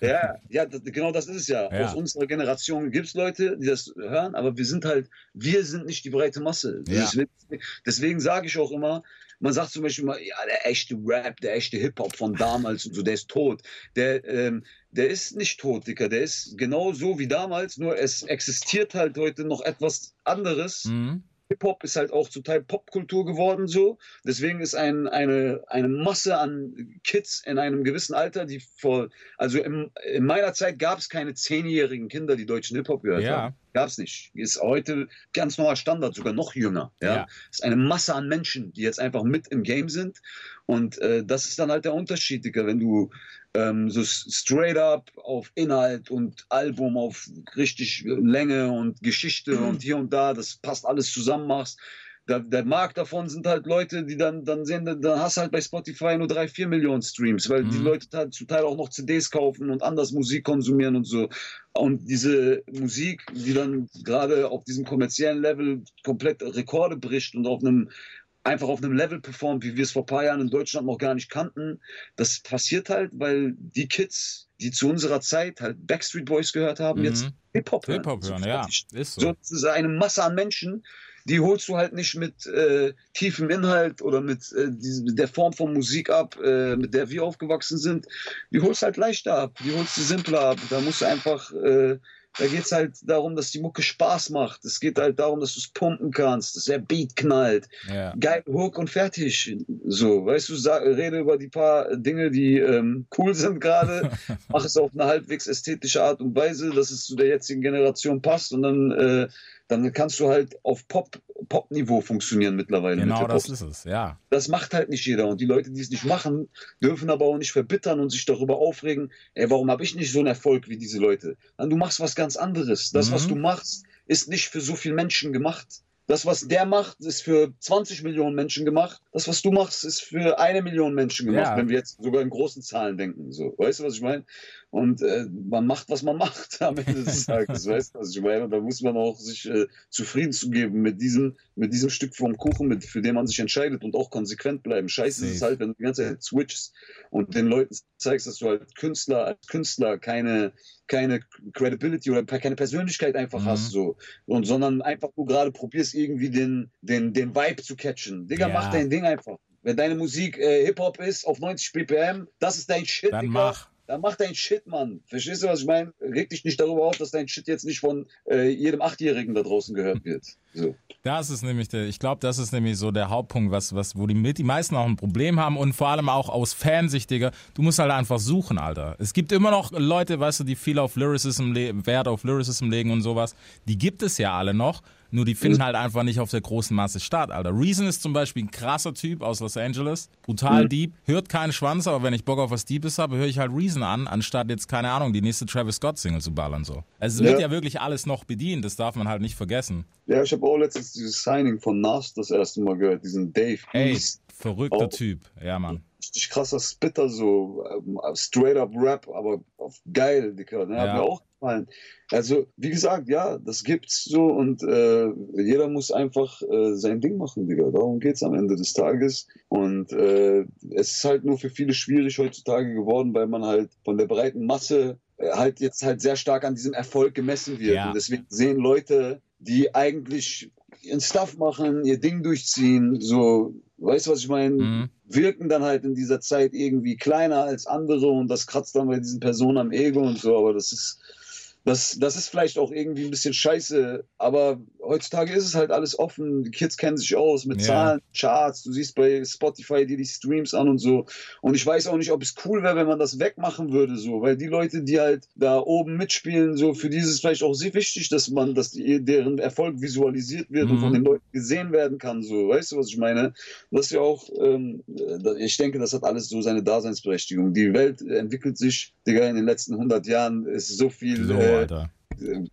Speaker 2: Ja, ja das, genau das ist es ja.
Speaker 1: Ja.
Speaker 2: Aus unserer Generation gibt es Leute, die das hören, aber wir sind halt, wir sind nicht die breite Masse.
Speaker 1: Ja.
Speaker 2: Deswegen, deswegen sage ich auch immer, man sagt zum Beispiel mal, ja, der echte Rap, der echte Hip-Hop von damals und so, der ist tot. Der, ähm, der ist nicht tot, Dicker. Der ist genau so wie damals, nur es existiert halt heute noch etwas anderes.
Speaker 1: Mhm.
Speaker 2: Hip-Hop ist halt auch zum Teil Popkultur geworden so. Deswegen ist ein, eine, eine Masse an Kids in einem gewissen Alter, die vor, also in, in meiner Zeit gab es keine zehnjährigen Kinder, die deutschen Hip-Hop gehört
Speaker 1: Ja.
Speaker 2: haben. Gab es nicht. Ist heute ganz normal Standard, sogar noch jünger. Ja?
Speaker 1: Ja.
Speaker 2: ist eine Masse an Menschen, die jetzt einfach mit im Game sind. Und äh, das ist dann halt der Unterschied, Digga, wenn du ähm, so straight up auf Inhalt und Album, auf richtig Länge und Geschichte und hier und da, das passt alles zusammen machst. Der, der Markt davon sind halt Leute, die dann, dann sehen, dann hast du halt bei Spotify nur drei, vier Millionen Streams, weil die
Speaker 1: Mhm.
Speaker 2: Leute halt zum Teil auch noch CDs kaufen und anders Musik konsumieren und so. Und diese Musik, die dann gerade auf diesem kommerziellen Level komplett Rekorde bricht und auf einem einfach auf einem Level performt, wie wir es vor ein paar Jahren in Deutschland noch gar nicht kannten. Das passiert halt, weil die Kids, die zu unserer Zeit halt Backstreet Boys gehört haben,
Speaker 1: Mhm.
Speaker 2: jetzt Hip-Hop hören.
Speaker 1: Hip-Hop hören, ja. Ist so.
Speaker 2: So, das ist eine Masse an Menschen, die holst du halt nicht mit äh, tiefem Inhalt oder mit äh, diese, der Form von Musik ab, äh, mit der wir aufgewachsen sind. Die holst halt leichter ab, die holst du simpler ab. Da musst du einfach, äh, da geht es halt darum, dass die Mucke Spaß macht. Es geht halt darum, dass du es pumpen kannst, dass der Beat knallt
Speaker 1: Ja.
Speaker 2: geil, Hook und fertig. So, weißt du, sag, rede über die paar Dinge, die ähm, cool sind gerade, mach es auf eine halbwegs ästhetische Art und Weise, dass es zu der jetzigen Generation passt und dann, äh, dann kannst du halt auf Pop, Pop-Niveau funktionieren mittlerweile. mit
Speaker 1: Genau
Speaker 2: Hip-Hop.
Speaker 1: das ist es, ja.
Speaker 2: das macht halt nicht jeder und die Leute, die es nicht machen, dürfen aber auch nicht verbittern und sich darüber aufregen, ey, warum habe ich nicht so einen Erfolg wie diese Leute? Dann du machst was ganz anderes. Das, was
Speaker 1: Mhm.
Speaker 2: du machst, ist nicht für so viele Menschen gemacht. Das, was der macht, ist für 20 Millionen Menschen gemacht. Das, was du machst, ist für eine Million Menschen gemacht,
Speaker 1: Ja.
Speaker 2: wenn wir jetzt sogar in großen Zahlen denken. So, weißt du, was ich meine? und äh, man macht, was man macht am Ende des Tages, weißt du, was ich meine? Und da muss man auch sich äh, zufrieden zu geben mit diesem, mit diesem Stück vom Kuchen, mit, für den man sich entscheidet und auch konsequent bleiben. Scheiße ist es
Speaker 1: Safe.
Speaker 2: halt, wenn du die ganze Zeit switchst und den Leuten zeigst, dass du halt Künstler als Künstler keine, keine Credibility oder keine Persönlichkeit einfach
Speaker 1: Mhm.
Speaker 2: hast, so. Und sondern einfach nur gerade probierst, irgendwie den, den, den Vibe zu catchen. Digga,
Speaker 1: Ja.
Speaker 2: mach dein Ding einfach. Wenn deine Musik äh, Hip-Hop ist auf 90 BPM, das ist dein Shit,
Speaker 1: Dann
Speaker 2: Digga.
Speaker 1: mach.
Speaker 2: Dann mach dein Shit, Mann. Verstehst du, was ich meine? Reg dich nicht darüber auf, dass dein Shit jetzt nicht von äh, jedem Achtjährigen da draußen gehört wird. So.
Speaker 1: Das ist nämlich der, ich glaube, das ist nämlich so der Hauptpunkt, was, was, wo die, die meisten auch ein Problem haben und vor allem auch aus Fansicht, Digga. Du musst halt einfach suchen, Alter. Es gibt immer noch Leute, weißt du, die viel auf Lyricism, Wert auf Lyricism legen und sowas. Die gibt es ja alle noch. Nur die finden halt einfach nicht auf der großen Masse statt, Alter. Reason ist zum Beispiel ein krasser Typ aus Los Angeles. Brutal deep. Hört keinen Schwanz, aber wenn ich Bock auf was Deepes habe, höre ich halt Reason an, anstatt jetzt, keine Ahnung, die nächste Travis Scott Single zu ballern, so. Also es wird
Speaker 2: Ja.
Speaker 1: ja wirklich alles noch bedient. Das darf man halt nicht vergessen.
Speaker 2: Ja, ich habe auch letztens dieses Signing von Nas das erste Mal gehört, diesen Dave
Speaker 1: Ey, verrückter
Speaker 2: Oh.
Speaker 1: Typ. Ja, Mann.
Speaker 2: Richtig krasser Spitter, so ähm, straight up Rap, aber geil, Dicker. Ne? Hat
Speaker 1: Ja.
Speaker 2: mir auch gefallen. Also, wie gesagt, ja, das gibt's so und äh, jeder muss einfach äh, sein Ding machen, Digga. Darum geht's am Ende des Tages. Und äh, es ist halt nur für viele schwierig heutzutage geworden, weil man halt von der breiten Masse äh, halt jetzt halt sehr stark an diesem Erfolg gemessen wird.
Speaker 1: Ja.
Speaker 2: Und deswegen sehen Leute, die eigentlich ihren Stuff machen, ihr Ding durchziehen, so, weißt du, was ich meine?
Speaker 1: Mhm.
Speaker 2: wirken dann halt in dieser Zeit irgendwie kleiner als andere und das kratzt dann bei diesen Personen am Ego und so, aber das ist, das, das ist vielleicht auch irgendwie ein bisschen scheiße, aber heutzutage ist es halt alles offen, die Kids kennen sich aus mit
Speaker 1: Ja.
Speaker 2: Zahlen, Charts, du siehst bei Spotify dir die Streams an und so und ich weiß auch nicht, ob es cool wäre, wenn man das wegmachen würde, so, weil die Leute, die halt da oben mitspielen, so, für die ist es vielleicht auch sehr wichtig, dass man, dass die, deren Erfolg visualisiert wird und
Speaker 1: Mhm.
Speaker 2: von den Leuten gesehen werden kann, so, weißt du, was ich meine? Das ist ja auch, ähm, äh, ich denke, das hat alles so seine Daseinsberechtigung. Die Welt entwickelt sich, Digga, in den letzten 100 Jahren ist so viel
Speaker 1: So,
Speaker 2: äh,
Speaker 1: Alter.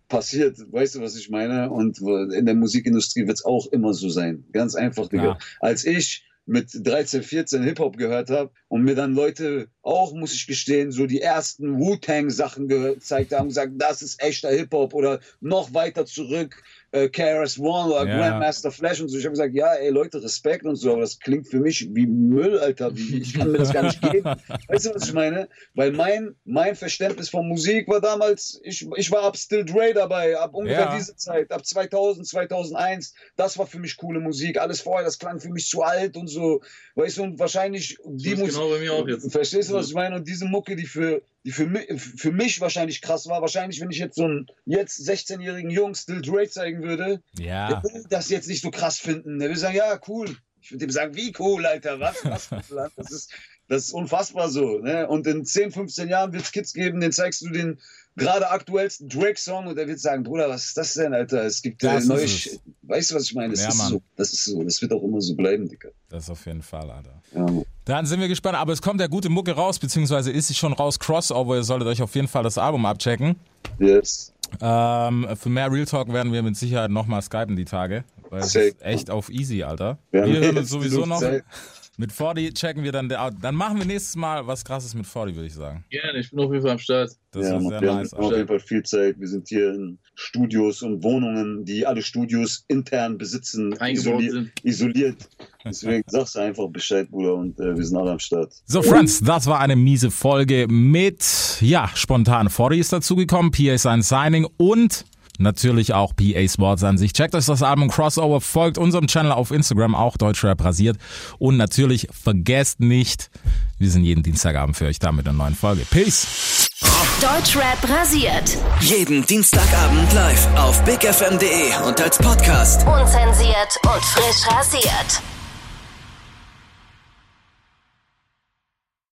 Speaker 2: Passiert, weißt du, was ich meine? Und in der Musikindustrie wird es auch immer so sein. Ganz einfach, Digga.
Speaker 1: Klar.
Speaker 2: Als ich mit 13, 14 Hip-Hop gehört habe und mir dann Leute auch, muss ich gestehen, so die ersten Wu-Tang-Sachen gezeigt haben, gesagt, das ist echter Hip-Hop oder noch weiter zurück, äh, KRS One oder
Speaker 1: Ja.
Speaker 2: Grandmaster Flash und so. Ich habe gesagt, ja, ey Leute, Respekt und so, aber das klingt für mich wie Müll, Alter. Wie, ich kann mir das gar nicht geben. Weißt du, was ich meine? Weil mein, mein Verständnis von Musik war damals, ich, ich war ab Still Dre dabei, ab ungefähr
Speaker 1: Ja.
Speaker 2: diese Zeit, ab 2000, 2001. Das war für mich coole Musik. Alles vorher, das klang für mich zu alt und so. Weißt du, und wahrscheinlich die Musik.
Speaker 5: genau bei mir auch jetzt.
Speaker 2: Verstehst du, was ich meine? Und diese Mucke, die für, die für, mich, für mich wahrscheinlich krass war, wahrscheinlich, wenn ich jetzt so einen jetzt 16-jährigen Jungen Still Dre zeigen würde,
Speaker 1: Ja.
Speaker 2: der würde das jetzt nicht so krass finden. Der würde sagen, ja, cool. Ich würde ihm sagen, wie cool, Alter, was? was das, ist, das ist unfassbar so. Ne? Und in 10, 15 Jahren wird es Kids geben, den zeigst du den gerade aktuellsten Drake-Song und der wird sagen, Bruder, was ist das denn, Alter? Es gibt äh,
Speaker 1: ist
Speaker 2: neue
Speaker 1: es.
Speaker 2: Weißt du, was ich meine? Das
Speaker 1: Ja,
Speaker 2: ist
Speaker 1: Mann.
Speaker 2: so. Das ist so. Das wird auch immer so bleiben, Dicker.
Speaker 1: Das auf jeden Fall, Alter.
Speaker 2: Ja.
Speaker 1: Dann sind wir gespannt, aber es kommt ja gute Mucke raus, beziehungsweise ist sie schon raus, Crossover, ihr solltet euch auf jeden Fall das Album abchecken.
Speaker 2: Yes.
Speaker 1: Ähm, für mehr Real Talk werden wir mit Sicherheit nochmal skypen die Tage, weil es ist echt auf easy, Alter.
Speaker 2: Wir
Speaker 1: Wir, hören uns sowieso noch.
Speaker 2: Zeit.
Speaker 1: Mit 40 checken wir dann, der, dann machen wir nächstes Mal was krasses mit 40, würde ich sagen.
Speaker 5: Gerne, ich bin auf jeden Fall am Start.
Speaker 1: Das
Speaker 2: ja,
Speaker 1: ist sehr
Speaker 2: wir
Speaker 1: nice,
Speaker 2: haben auf jeden Fall viel Zeit. Wir sind hier in Studios und Wohnungen, die alle Studios intern besitzen, isoliert.
Speaker 5: sind.
Speaker 2: isoliert. Deswegen sagst du einfach Bescheid, Bruder, und äh, wir sind alle am Start.
Speaker 1: So, Friends, das war eine miese Folge mit, ja, spontan 40 ist dazugekommen, PA sein Signing und natürlich auch PA Sports an sich. Checkt euch das Album Crossover, folgt unserem Channel auf Instagram, auch Deutschrap rasiert. Und natürlich vergesst nicht, wir sind jeden Dienstagabend für euch da mit einer neuen Folge. Peace!
Speaker 6: Deutschrap rasiert.
Speaker 7: Jeden Dienstagabend live auf bigfm.de und als Podcast.
Speaker 6: Unzensiert und frisch rasiert.